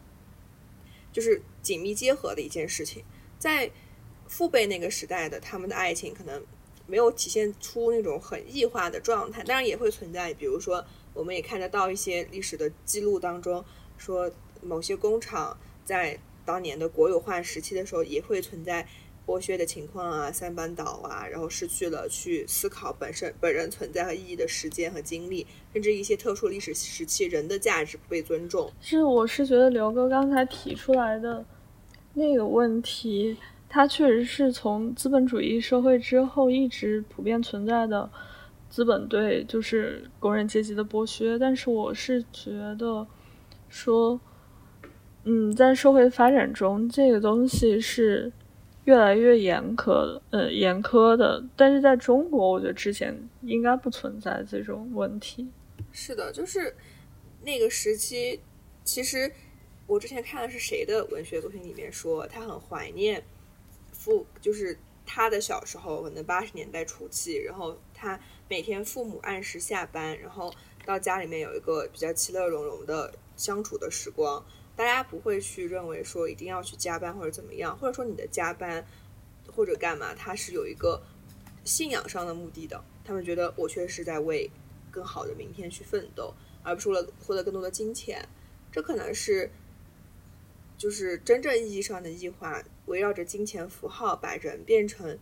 就是紧密结合的一件事情。在父辈那个时代的他们的爱情，可能没有体现出那种很异化的状态，当然也会存在。比如说，我们也看得到一些历史的记录当中，说某些工厂在当年的国有化时期的时候，也会存在。剥削的情况啊，三班倒啊，然后失去了去思考本身本人存在和意义的时间和精力，甚至一些特殊历史时期人的价值不被尊重。是，我是觉得刘哥刚才提出来的那个问题，它确实是从资本主义社会之后一直普遍存在的资本对就是工人阶级的剥削。但是我是觉得说，嗯，在社会发展中，这个东西是。越来越严苛的，呃，严苛的，但是在中国，我觉得之前应该不存在这种问题。是的，就是那个时期，其实我之前看的是谁的文学作品里面说，他很怀念父，就是他的小时候，可能八十年代初期，然后他每天父母按时下班，然后到家里面有一个比较其乐融融的相处的时光。大家不会去认为说一定要去加班或者怎么样，或者说你的加班或者干嘛，他是有一个信仰上的目的的。他们觉得我确实在为更好的明天去奋斗，而不是为了获得更多的金钱。这可能是就是真正意义上的异化，围绕着金钱符号把人变成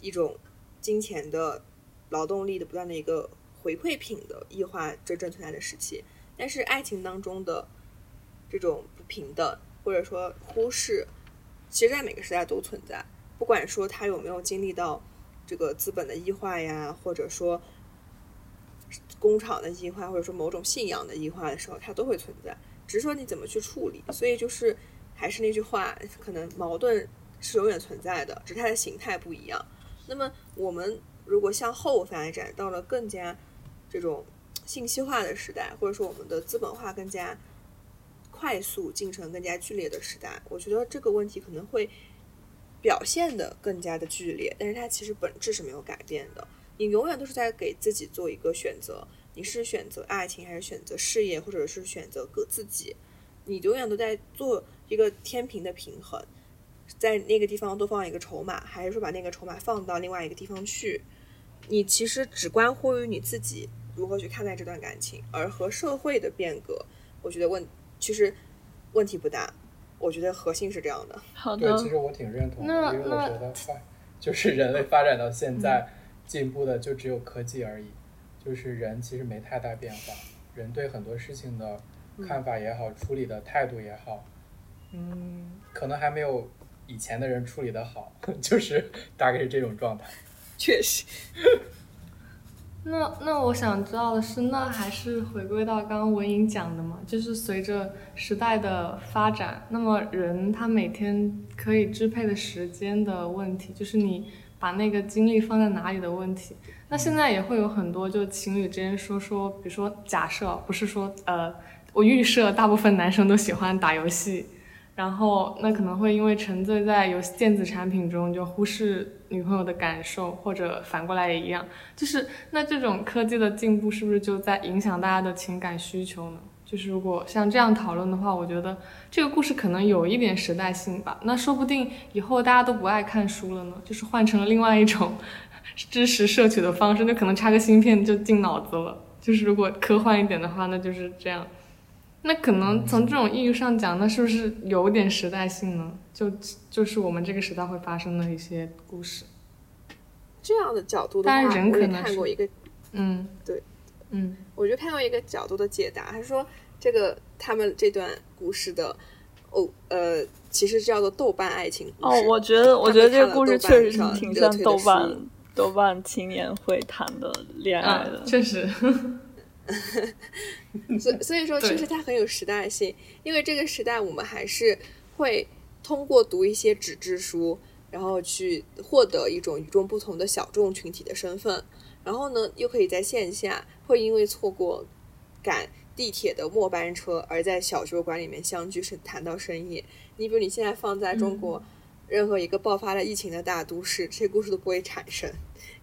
一种金钱的劳动力的不断的一个回馈品的异化真正存在的时期。但是爱情当中的。这种不平等，或者说忽视，其实，在每个时代都存在。不管说他有没有经历到这个资本的异化呀，或者说工厂的异化，或者说某种信仰的异化的时候，它都会存在。只是说你怎么去处理。所以就是还是那句话，可能矛盾是永远存在的，只是它的形态不一样。那么我们如果向后发展到了更加这种信息化的时代，或者说我们的资本化更加。快速进程更加剧烈的时代，我觉得这个问题可能会表现的更加的剧烈，但是它其实本质是没有改变的。你永远都是在给自己做一个选择，你是选择爱情还是选择事业，或者是选择个自己？你永远都在做一个天平的平衡，在那个地方多放一个筹码，还是说把那个筹码放到另外一个地方去？你其实只关乎于你自己如何去看待这段感情，而和社会的变革，我觉得问。其实问题不大，我觉得核心是这样的。好的，对，其实我挺认同的，因为我觉得发 [LAUGHS] 就是人类发展到现在进步的就只有科技而已，就是人其实没太大变化，人对很多事情的看法也好，处理的态度也好，嗯，可能还没有以前的人处理的好，[LAUGHS] 就是大概是这种状态。[LAUGHS] 确实。那那我想知道的是，那还是回归到刚刚文颖讲的嘛，就是随着时代的发展，那么人他每天可以支配的时间的问题，就是你把那个精力放在哪里的问题。那现在也会有很多就情侣之间说说，比如说假设不是说呃，我预设大部分男生都喜欢打游戏。然后，那可能会因为沉醉在游戏电子产品中，就忽视女朋友的感受，或者反过来也一样。就是那这种科技的进步，是不是就在影响大家的情感需求呢？就是如果像这样讨论的话，我觉得这个故事可能有一点时代性吧。那说不定以后大家都不爱看书了呢，就是换成了另外一种知识摄取的方式，那可能插个芯片就进脑子了。就是如果科幻一点的话，那就是这样。那可能从这种意义上讲，那是不是有点时代性呢？就就是我们这个时代会发生的一些故事。这样的角度的话，我也看过一个，嗯，对，嗯，我就看过一个角度的解答，他说这个他们这段故事的，哦，呃，其实叫做豆瓣爱情故事。哦，我觉得，我觉得这个故事确实是挺像豆瓣豆瓣青年会谈的恋爱的，确实。[LAUGHS] 所所以说，其实它很有时代性，因为这个时代我们还是会通过读一些纸质书，然后去获得一种与众不同的小众群体的身份，然后呢又可以在线下，会因为错过赶地铁的末班车而在小酒馆里面相聚，是谈到深夜。你比如你现在放在中国任何一个爆发了疫情的大都市，这些故事都不会产生，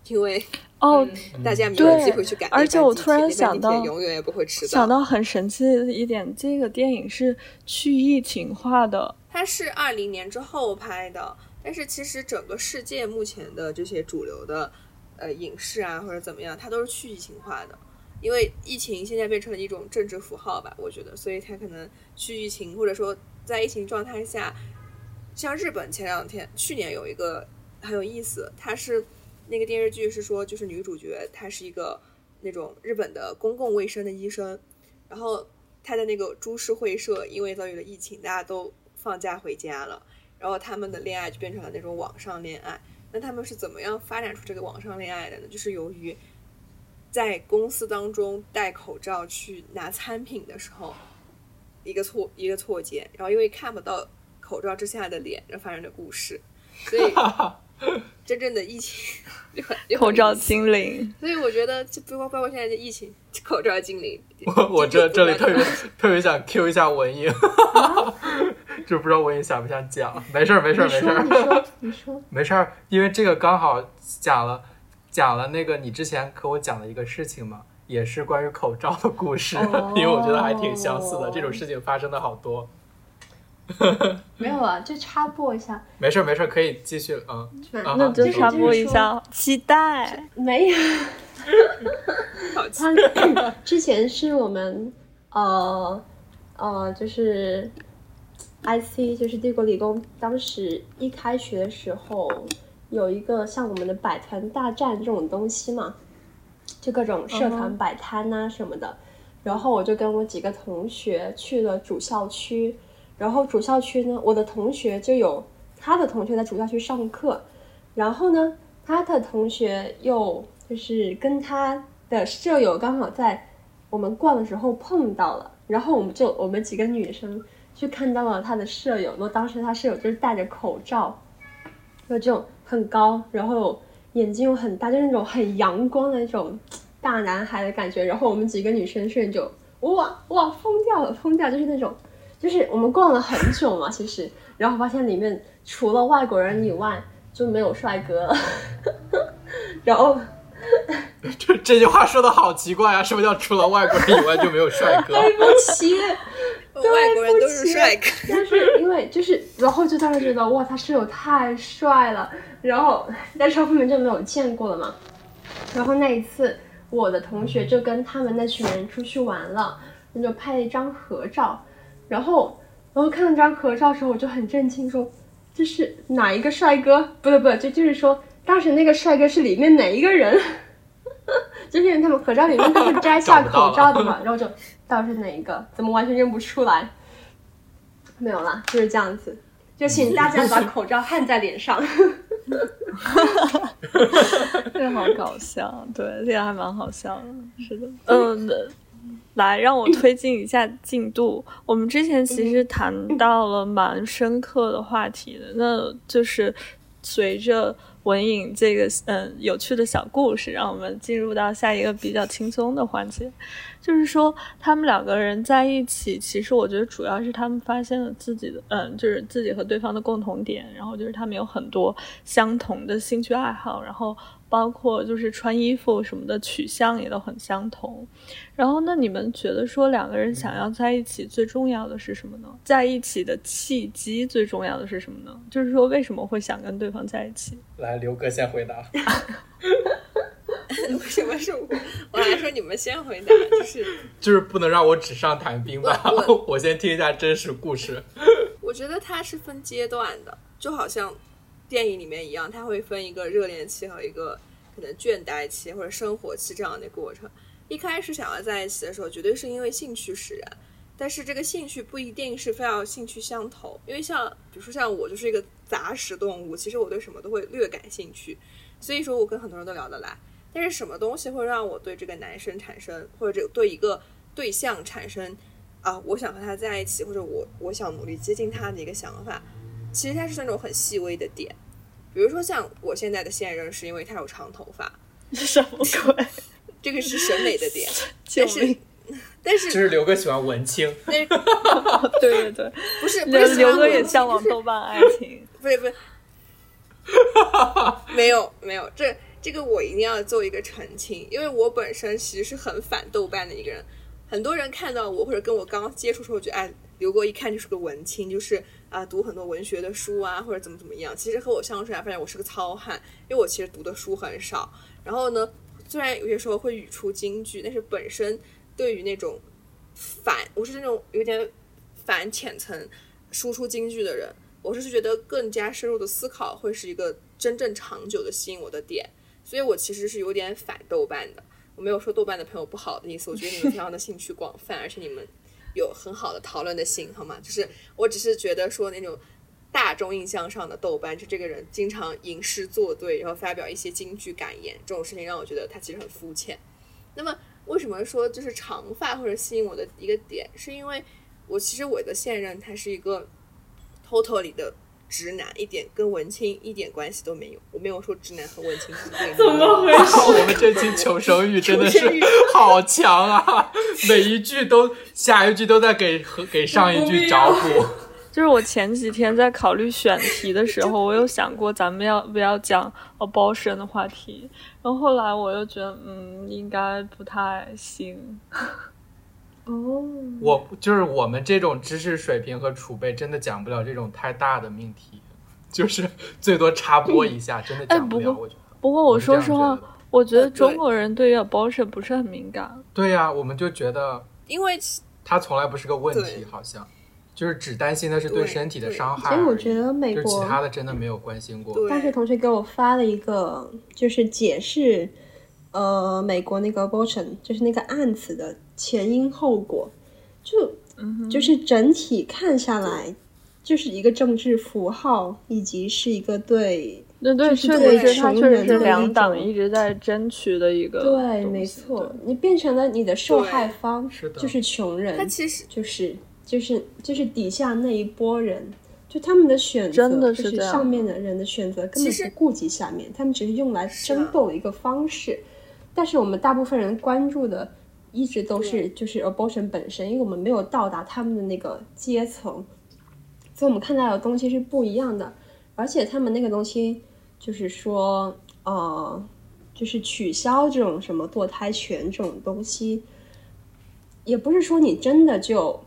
因为哦，[LAUGHS] 大家没有机会去赶那而班地铁且我突然想到永远也不会迟到。想到很神奇的一点，这个电影是去疫情化的，它是二零年之后拍的，但是其实整个世界目前的这些主流的呃影视啊或者怎么样，它都是去疫情化的，因为疫情现在变成了一种政治符号吧，我觉得，所以它可能去疫情或者说在疫情状态下，像日本前两天去年有一个很有意思，它是那个电视剧是说就是女主角她是一个那种日本的公共卫生的医生，然后他的那个株式会社因为遭遇了疫情，大家都放假回家了，然后他们的恋爱就变成了那种网上恋爱。那他们是怎么样发展出这个网上恋爱的呢？就是由于在公司当中戴口罩去拿餐品的时候，一个错一个错肩，然后因为看不到口罩之下的脸，而发生的故事。所以 [LAUGHS] 真正的疫情就很就口罩精灵。所以我觉得，就包括包括现在的疫情，口罩精灵，[LAUGHS] 我我这这里特别别特别想 Q 一下文英，[LAUGHS] 就不知道文英想不想讲？没事儿没事儿你没事儿说你说你说，没事儿，因为这个刚好讲了讲了那个你之前和我讲的一个事情嘛，也是关于口罩的故事，哦因为我觉得还挺相似的，这种事情发生的好多。[LAUGHS] 没有啊，就插播一下，没事没事，可以继续嗯。啊那就就是插播一下，期待。没有。之前是我们呃呃，就是 IC，就是帝国理工，当时一开学的时候有一个像我们的百团大战这种东西嘛，就各种社团摆摊呐、什么的。然后我就跟我几个同学去了主校区，然后主校区呢，我的同学就有他的同学在主校区上课，然后呢，他的同学又就是跟他的舍友刚好在我们逛的时候碰到了，然后我们就我们几个女生去看到了他的舍友，然后当时他舍友就是戴着口罩，就这种很高，然后眼睛又很大，就那种很阳光的那种大男孩的感觉，然后我们几个女生瞬间就哇哇疯掉了，疯掉，就是那种。就是我们逛了很久嘛，其实，然后发现里面除了外国人以外就没有帅哥了，[LAUGHS] 然后 [LAUGHS] 这这句话说的好奇怪啊！什么叫除了外国人以外就没有帅哥？对不起，[LAUGHS] 外国人都是帅哥，但是因为就是，然后就当时觉得哇，他室友太帅了，然后但是后面就没有见过了嘛。然后那一次，我的同学就跟他们那群人出去玩了，那就拍了一张合照，然后然后看到这张合照的时候，我就很震惊，说这是哪一个帅哥？不对不对，就就是说当时那个帅哥是里面哪一个人？[LAUGHS] 就是因为他们合照里面都是摘下 [LAUGHS] 口罩的嘛，然后就到底是哪一个？怎么完全认不出来？没有啦，就是这样子。就请大家把 [LAUGHS] 口罩焊在脸上。这个好搞笑，对，这个还蛮好笑的，是的，嗯，来让我推进一下进度。我们之前其实谈到了蛮深刻的话题的，那就是随着文颖这个嗯有趣的小故事，让我们进入到下一个比较轻松的环节，就是说他们两个人在一起，其实我觉得主要是他们发现了自己的嗯，就是自己和对方的共同点，然后就是他们有很多相同的兴趣爱好，然后包括就是穿衣服什么的取向也都很相同。然后那你们觉得说两个人想要在一起最重要的是什么呢？在一起的契机最重要的是什么呢？就是说为什么会想跟对方在一起？来，刘哥先回答。为 [LAUGHS] 什么是我？我还说你们先回答，就是 [LAUGHS] 就是不能让我纸上谈兵吧？我 [LAUGHS] 我先听一下真实故事。我觉得它是分阶段的，就好像电影里面一样，它会分一个热恋期和一个可能倦怠期或者生活期这样的过程。一开始想要在一起的时候，绝对是因为兴趣使然，但是这个兴趣不一定是非要兴趣相投，因为像比如说像我就是一个杂食动物，其实我对什么都会略感兴趣，所以说我跟很多人都聊得来。但是什么东西会让我对这个男生产生，或者对一个对象产生啊，我想和他在一起，或者我我想努力接近他的一个想法，其实它是那种很细微的点，比如说像我现在的现任，是因为他有长头发，[LAUGHS] 什么鬼？这个是审美的点。[LAUGHS] 救但是！但是就是刘哥喜欢文青，[LAUGHS] 对对对，不是不刘是刘哥也向往豆瓣爱情。不是不是，没有没有，这这个我一定要做一个澄清，因为我本身其实是很反豆瓣的一个人。很多人看到我或者跟我刚刚接触的时候，觉得哎，刘哥一看就是个文青，就是啊读很多文学的书啊，或者怎么怎么样。其实和我相处下，发现我是个糙汉，因为我其实读的书很少。然后呢，虽然有些时候会语出京剧，但是本身对于那种反，我是那种有点反浅层输出京剧的人。我是觉得更加深入的思考会是一个真正长久的吸引我的点，所以我其实是有点反豆瓣的。我没有说豆瓣的朋友不好的意思，我觉得你们非常的兴趣广泛，而且你们有很好的讨论的心，好吗？就是我只是觉得说那种大众印象上的豆瓣，就这个人经常吟诗作对，然后发表一些京剧感言，这种事情让我觉得他其实很肤浅。那么为什么说就是长发或者吸引我的一个点，是因为我其实我的现任他是一个 totally 的直男，一点跟文青一点关系都没有。我没有说直男和文青是对立的。怎么回事 [LAUGHS] 我们这期求生欲真的是 [LAUGHS] 好强啊！每一句都下一句都在给和给上一句找补。[LAUGHS] 就是我前几天在考虑选题的时候，我有想过咱们要不要讲 abortion 的话题，然后后来我又觉得，嗯，应该不太行。哦，我就是我们这种知识水平和储备，真的讲不了这种太大的命题，就是 [LAUGHS] 最多插播一下，真的讲不了。哎不过我觉得。不过我是这样说实话觉，我觉得中国人对于 abortion 不是很敏感。对呀、我们就觉得因为其它从来不是个问题，好像就是只担心的是对对身体的伤害而已。其实我觉得美国其他的真的没有关心过。对大学同学给我发了一个，就是解释，呃，美国那个 abortion，就是那个案子的前因后果，就就是整体看下来，就是一个政治符号，以及是一个对对对，就是确对实是两党一直在争取的一个对，没错，你变成了你的受害方，是的就是穷人，他其实就是就是就是底下那一波人，就他们的选择，真的就是上面的人的选择根本不顾及下面，他们只是用来争斗的一个方式。但是我们大部分人关注的一直都是就是 abortion 本身，因为我们没有到达他们的那个阶层，所以我们看到的东西是不一样的。而且他们那个东西就是说，呃，就是取消这种什么堕胎权这种东西，也不是说你真的就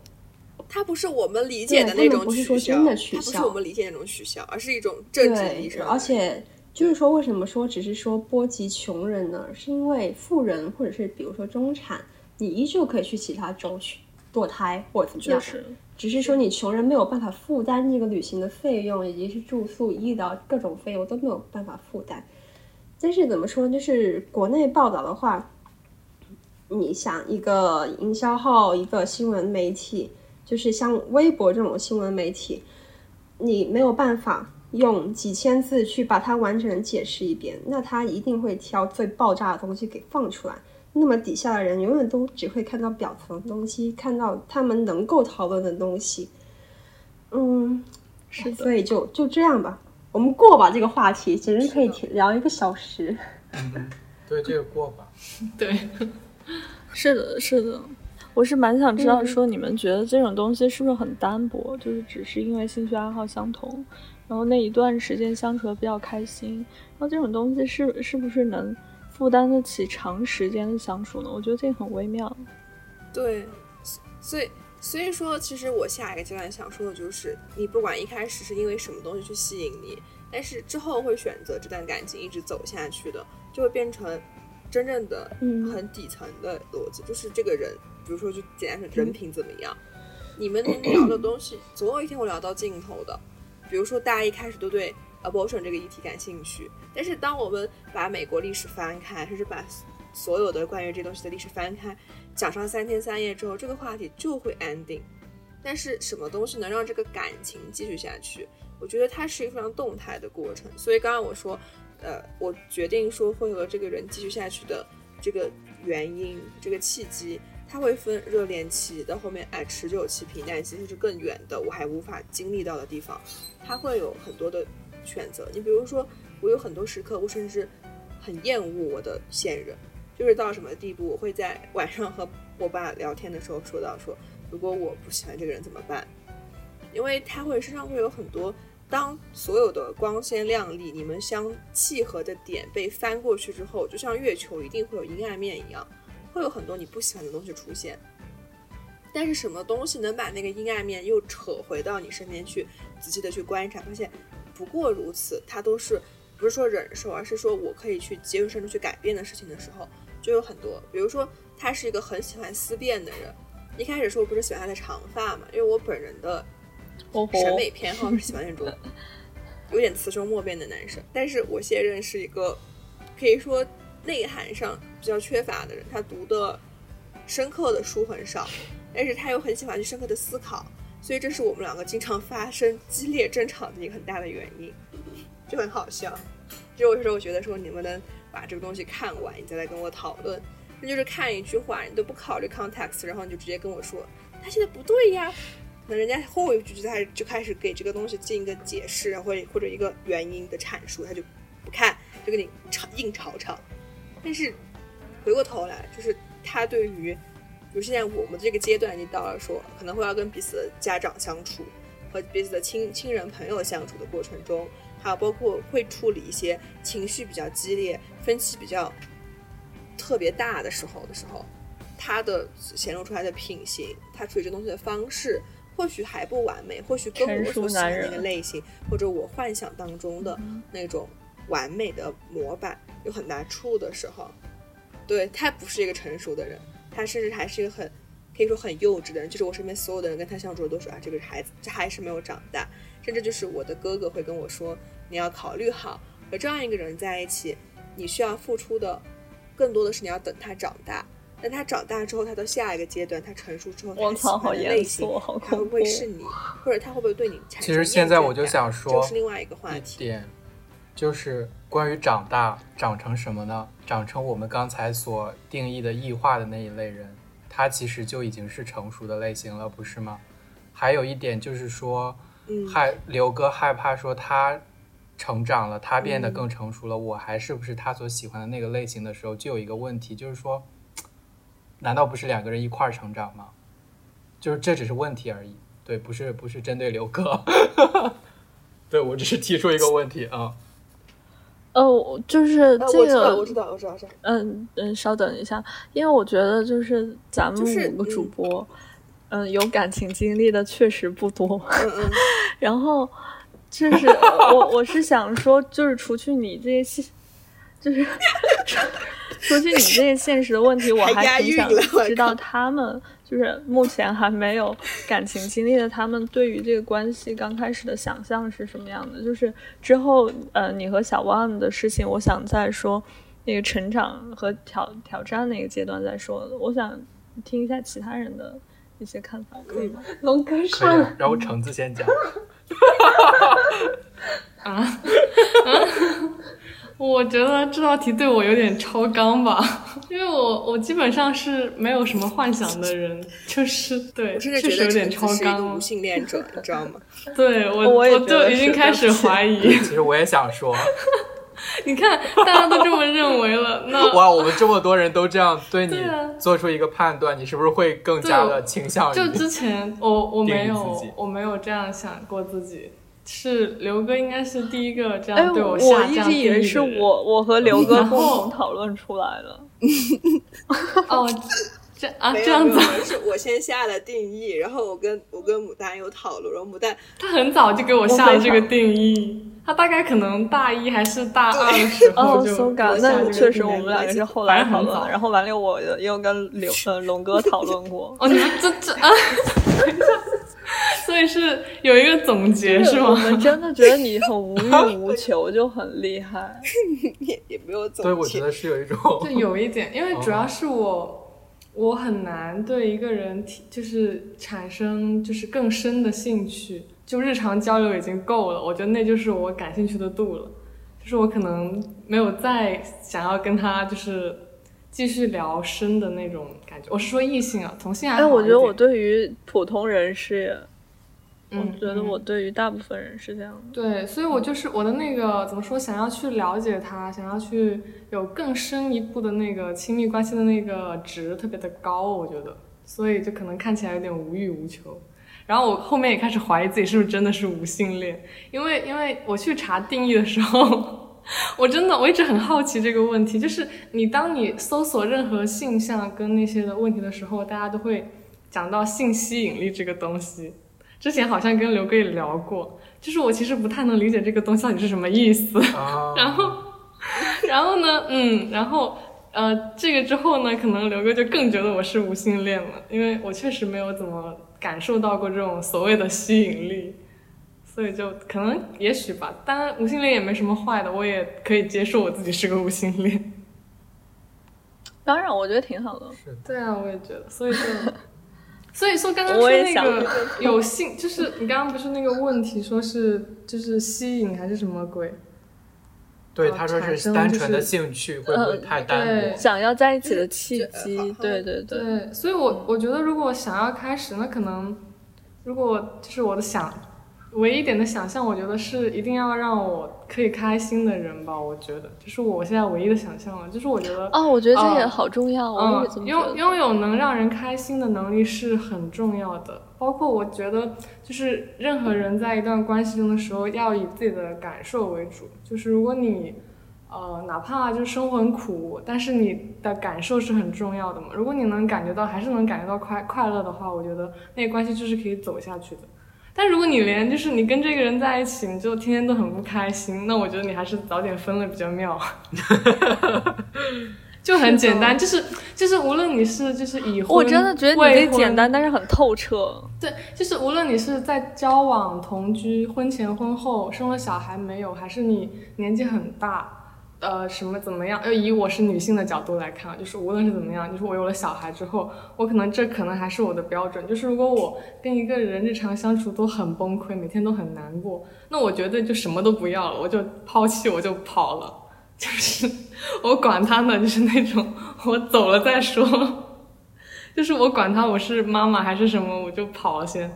它不是我们理解的那种取消，不是说真的取它不是我们理解的那种取消，而是一种政治意义。而且就是说，为什么说只是说波及穷人呢？是因为富人或者是比如说中产，你依旧可以去其他州去堕胎或者怎么样，就是只是说你穷人没有办法负担这个旅行的费用，以及是住宿、医疗各种费用都没有办法负担。但是怎么说，就是国内报道的话，你想一个营销号、一个新闻媒体，就是像微博这种新闻媒体，你没有办法用几千字去把它完整的解释一遍，那他一定会挑最爆炸的东西给放出来。那么底下的人永远都只会看到表层的东西，看到他们能够讨论的东西。嗯，是的，所以就就这样吧，我们过吧这个话题，简直可以聊一个小时。嗯，对这个过吧。[LAUGHS] 对，是的，是的。我是蛮想知道，说你们觉得这种东西是不是很单薄？就是只是因为兴趣爱好相同，然后那一段时间相处的比较开心，然后这种东西是是不是能负担得起长时间的相处呢？我觉得这个很微妙。对，所以所以说，其实我下一个阶段想说的就是，你不管一开始是因为什么东西去吸引你，但是之后会选择这段感情一直走下去的，就会变成真正的嗯很底层的逻辑，就是这个人，比如说就简单说人品怎么样，你们能聊的东西，总有一天会聊到尽头的。比如说大家一开始都对 abortion 这个议题感兴趣，但是当我们把美国历史翻开，甚至把所有的关于这东西的历史翻开，讲上三天三夜之后，这个话题就会 ending。但是什么东西能让这个感情继续下去？我觉得它是一个非常动态的过程。所以刚刚我说，呃，我决定说会和这个人继续下去的这个原因、这个契机，它会分热恋期到后面哎持久期、平淡期，甚至更远的我还无法经历到的地方，它会有很多的选择。你比如说，我有很多时刻，我甚至很厌恶我的现任，就是到什么地步，我会在晚上和我爸聊天的时候说到说，如果我不喜欢这个人怎么办？因为他会身上会有很多，当所有的光鲜亮丽、你们相契合的点被翻过去之后，就像月球一定会有阴暗面一样，会有很多你不喜欢的东西出现。但是什么东西能把那个阴暗面又扯回到你身边去，仔细的去观察，发现不过如此，它都是不是说忍受，而是说我可以去接受甚至去改变的事情的时候，就有很多。比如说，他是一个很喜欢思辨的人，一开始说我不是喜欢他的长发嘛，因为我本人的审美偏好是喜欢那种 [LAUGHS] 有点雌雄莫辨的男生。但是我现任是一个可以说内涵上比较缺乏的人，他读的深刻的书很少。但是他又很喜欢去深刻的思考，所以这是我们两个经常发生激烈争吵的一个很大的原因，就很好笑。就有时候我觉得说，你们能把这个东西看完，你再来跟我讨论，那就是看一句话，你都不考虑 context，然后你就直接跟我说他现在不对呀，可能人家后一句就开始就开始给这个东西进一个解释，或或者一个原因的阐述，他就不看，就跟你吵硬吵吵。但是回过头来，就是他对于。比如现在我们这个阶段已经到了，说可能会要跟彼此的家长相处，和彼此的亲亲人朋友相处的过程中，还有包括会处理一些情绪比较激烈、分歧比较特别大的时候的时候，他的显露出来的品行，他处理这东西的方式，或许还不完美，或许跟我所喜欢的那个类型，或者我幻想当中的那种完美的模板有很大出入的时候，对他不是一个成熟的人。他甚至还是一个很，可以说很幼稚的人，就是我身边所有的人跟他相处的都说啊，这个孩子这还是没有长大，甚至就是我的哥哥会跟我说，你要考虑好和这样一个人在一起，你需要付出的更多的是你要等他长大，等他长大之后，他到下一个阶段，他成熟之后，他喜欢的类型，他会不会是你，或者他会不会对你产生其实现在我就想说，这是另外一个话题。就是关于长大长成什么呢？长成我们刚才所定义的异化的那一类人，他其实就已经是成熟的类型了，不是吗？还有一点就是说，害刘哥害怕说他成长了，他变得更成熟了，我还是不是他所喜欢的那个类型的时候，就有一个问题，就是说，难道不是两个人一块儿成长吗？就是这只是问题而已，对，不是不是针对刘哥，[LAUGHS] 对我只是提出一个问题啊。哦，就是这个，我知道，我知道，我知道。嗯嗯，稍等一下，因为我觉得就是咱们五个主播，嗯，有感情经历的确实不多。嗯嗯。[LAUGHS] 然后就是我，我是想说，就是除去你这些现，就是 [LAUGHS] 除去你这些现实的问题，我还挺想知道他们。就是目前还没有感情经历的他们，对于这个关系刚开始的想象是什么样的？就是之后，呃，你和小万的事情，我想再说那个成长和挑挑战那个阶段再说。我想听一下其他人的一些看法，可以吗？龙哥上，然后橙子先讲。[LAUGHS] [LAUGHS] 啊。我觉得这道题对我有点超纲吧，因为我我基本上是没有什么幻想的人，就是对，确实有点超纲。无性恋者，你知道吗？对我，我 [LAUGHS] 就已经开始怀疑。其实我也想说，[LAUGHS] 你看大家都这么认为了，那哇，我们这么多人都这样对你做出一个判断，你是不是会更加的倾向于？就之前我我没有我没有这样想过自己。是刘哥应该是第一个这样对我下降我一直以为是我，我和刘哥共同讨论出来的。[LAUGHS] 哦，这啊这样子，是我先下了定义，然后我跟我跟牡丹有讨论，然后牡丹他很早就给我下了这个定义，他大概可能大一还是大二的时候就下那确实我们两个是后来讨论，然后完了我又跟刘呃龙哥讨论过。哦，你们这这啊。[LAUGHS] [LAUGHS] 所以是有一个总结是吗？我们真的觉得你很无欲 [LAUGHS] 无求，就很厉害。也也没有总结。对，我觉得是有一种。[LAUGHS] 就有一点，因为主要是我，我很难对一个人提，就是产生就是更深的兴趣。就日常交流已经够了，我觉得那就是我感兴趣的度了。就是我可能没有再想要跟他就是继续聊深的那种感觉。我是说异性啊，同性还好但我觉得我对于普通人是。嗯我觉得我嗯对于大部分人是这样的。对，所以我就是我的那个怎么说，想要去了解他，想要去有更深一步的那个亲密关系的那个值特别的高，我觉得，所以就可能看起来有点无欲无求。然后我后面也开始怀疑自己是不是真的是无性恋，因为因为我去查定义的时候，[LAUGHS] 我真的我一直很好奇这个问题，就是你当你搜索任何性向跟那些的问题的时候，大家都会讲到性吸引力这个东西。之前好像跟刘哥也聊过，就是我其实不太能理解这个东西到底是什么意思。啊，[LAUGHS] 然后，然后呢，嗯，然后呃，这个之后呢，可能刘哥就更觉得我是无性恋了，因为我确实没有怎么感受到过这种所谓的吸引力，所以就可能也许吧。当然，无性恋也没什么坏的，我也可以接受我自己是个无性恋。[LAUGHS] 当然，我觉得挺好的。是的，对啊，我也觉得，所以就，所以说刚刚我说那也想个有性，就是你刚刚不是那个问题，说是就是吸引还是什么鬼？对，呃他说是单纯的兴趣，会不会太单对薄？想要在一起的契机，对对对，对，所以我我觉得如果想要开始，那可能如果就是我的想唯一一点的想象，我觉得是一定要让我可以开心的人吧。我觉得就是我现在唯一的想象了，就是我觉得哦，我觉得这也哦好重要，嗯。拥拥有能让人开心的能力是很重要的。包括我觉得，就是任何人在一段关系中的时候，要以自己的感受为主。就是如果你，呃，哪怕就是生活很苦，但是你的感受是很重要的嘛。如果你能感觉到，还是能感觉到快快乐的话，我觉得那个关系就是可以走下去的。但如果你连就是你跟这个人在一起，你就天天都很不开心，那我觉得你还是早点分了比较妙。[LAUGHS] 就很简单，就是就是无论你是就是已婚，我真的觉得你简单，但是很透彻。对，就是无论你是在交往、同居、婚前、婚后、生了小孩没有，还是你年纪很大，呃，什么怎么样？要，以我是女性的角度来看啊，就是无论是怎么样，就是我有了小孩之后，我可能这可能还是我的标准。就是如果我跟一个人日常相处都很崩溃，每天都很难过，那我觉得就什么都不要了，我就抛弃，我就跑了。就是 [LAUGHS] 我管他呢，就是那种我走了再说。[LAUGHS] 就是我管他我是妈妈还是什么，我就跑了先。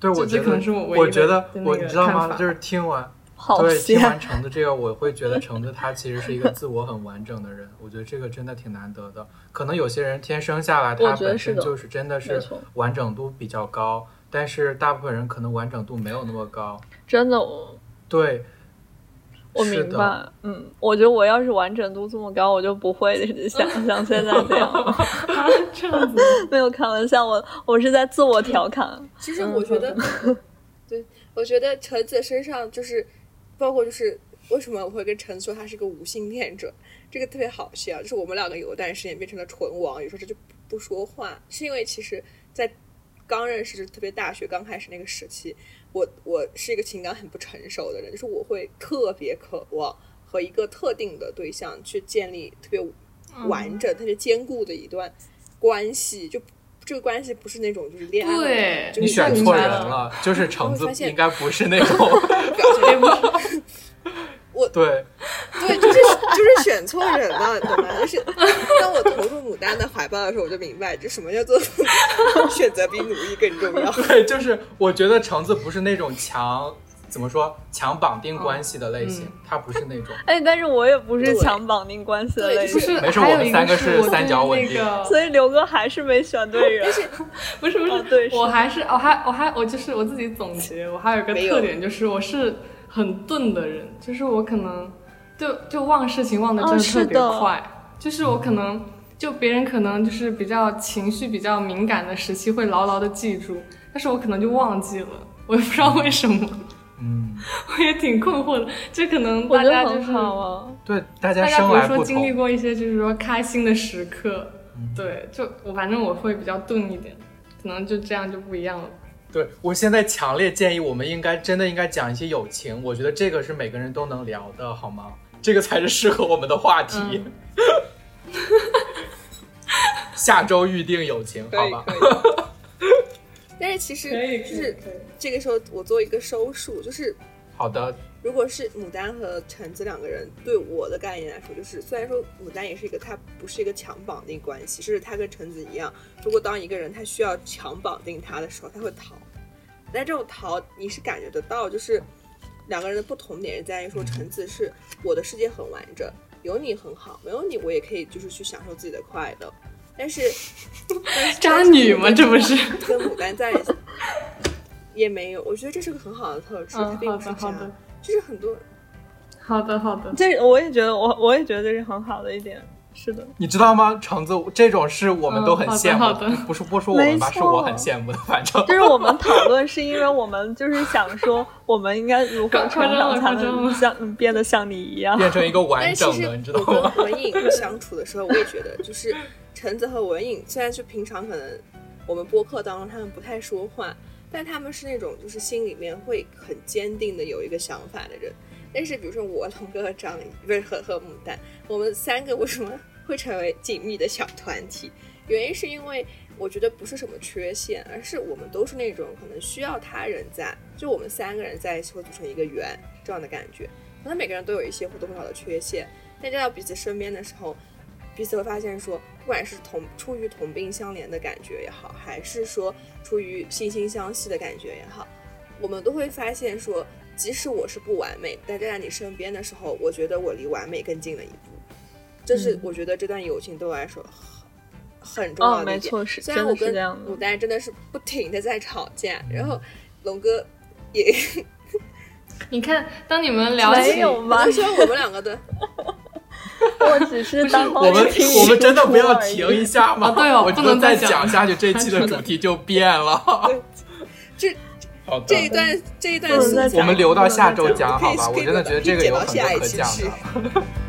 对，我觉这这可能是我我觉得你知道吗？就是听完好对，听完橙子这个，我会觉得橙子他其实是一个自我很完整的人，我觉得这个真的挺难得的。可能有些人天生下来我他觉得是的本身就是真的是完整度比较高，但是大部分人可能完整度没有那么高。真的，我对，我明白。嗯，我觉得我要是完整度这么高，我就不会 [LAUGHS] 像像现在这样 [LAUGHS] 这样子，[LAUGHS] 没有开玩笑，我我是在自我调侃。其实我觉得，对我觉得橙子身上就是，包括就是为什么我会跟橙子说他是个无性恋者，这个特别好笑，就是我们两个有一段时间变成了纯网友，说这就不说话，是因为其实，在刚认识，就特别大学刚开始那个时期，我我是一个情感很不成熟的人，就是我会特别渴望和一个特定的对象去建立特别完整、特别坚固的一段关系，就这个关系不是那种就是恋爱你就是选错人了了，就是橙子应该不是那种。表现对，对，就是就是选错人了，懂吗？就是当我投入牡丹的怀抱的时候，我就明白，这什么叫做 [LAUGHS] 选择比努力更重要。[LAUGHS] 对，就是我觉得橙子不是那种强怎么说强绑定关系的类型，嗯。他不是那种。哎，但是我也不是强绑定关系的类型，不是，没事我们三个是三角稳定。那个所以刘哥还是没选对人。不是 [LAUGHS] 不是，哦对是我还是我还我还我就是我自己总结，我还有一个特点，就是我是很钝的人，就是我可能就就忘事情忘的真哦的特别快，就是我可能就别人可能就是比较情绪比较敏感的时期会牢牢的记住，但是我可能就忘记了，我也不知道为什么，嗯，我也挺困惑的，这可能大家就是好啊。对，大家生比如说来不同。经历过一些就是说开心的时刻，对，就我反正我会比较钝一点，可能就这样就不一样了。对我现在强烈建议，我们应该真的应该讲一些友情，我觉得这个是每个人都能聊的，好吗？这个才是适合我们的话题。嗯 [LAUGHS] 下周预定友情，好吧？但是其实，就是这个时候，我做一个收束，就是好的，如果是牡丹和橙子两个人，对我的概念来说，就是虽然说牡丹也是一个，它不是一个强绑定关系，就是它跟橙子一样，如果当一个人他需要强绑定他的时候，他会逃，但这种逃你是感觉得到，就是两个人的不同点是在于说，橙子是我的世界很完整，有你很好，没有你我也可以就是去享受自己的快乐。[LAUGHS] 但是渣女吗？这不是跟牡丹在一起也没有，我觉得这是个很好的特质，他嗯，并不是渣好的好，的就是很多好的好的。这我也觉得，我我也觉得这是很好的一点。是的，你知道吗？橙子这种事我们都很羡慕，嗯好的好的不是不说我们吧，是我很羡慕的。反正就是我们讨论，是因为我们就是想说，我们应该如何成长才能像嗯变得像你一样。[LAUGHS] 变成一个完但其实整的，你知道我吗？跟文颖相处的时候，我也觉得，就是橙子和文颖，虽然就平常可能我们播客当中他们不太说话，但他们是那种就是心里面会很坚定的有一个想法的人。但是比如说我、龙哥和张怡，不是和和牡丹，我们三个为什么会成为紧密的小团体？原因是因为我觉得不是什么缺陷，而是我们都是那种可能需要他人在，就我们三个人在一起会组成一个圆这样的感觉。可能每个人都有一些或多或少的缺陷，但站到彼此身边的时候，彼此会发现说，不管是同出于同病相怜的感觉也好，还是说出于惺惺相惜的感觉也好，我们都会发现说，即使我是不完美，但站在你身边的时候，我觉得我离完美更近了一步。这是嗯我觉得这段友情对我来说很很重要哦，的一点。没错，是虽然我跟真的是这样的。牡丹真的是不停的在吵架，然后龙哥也 [LAUGHS] 你看，当你们 [LAUGHS] 聊起没有吧我？说我们两个的 [LAUGHS] 我只是当我们听你我们真的输不要停一下吗？啊对哦我不能再再讲下去，这期的主题就变了。这好的，这一段这一段我们留到下周讲好吧？我真的觉得这个有很多可讲的。[LAUGHS]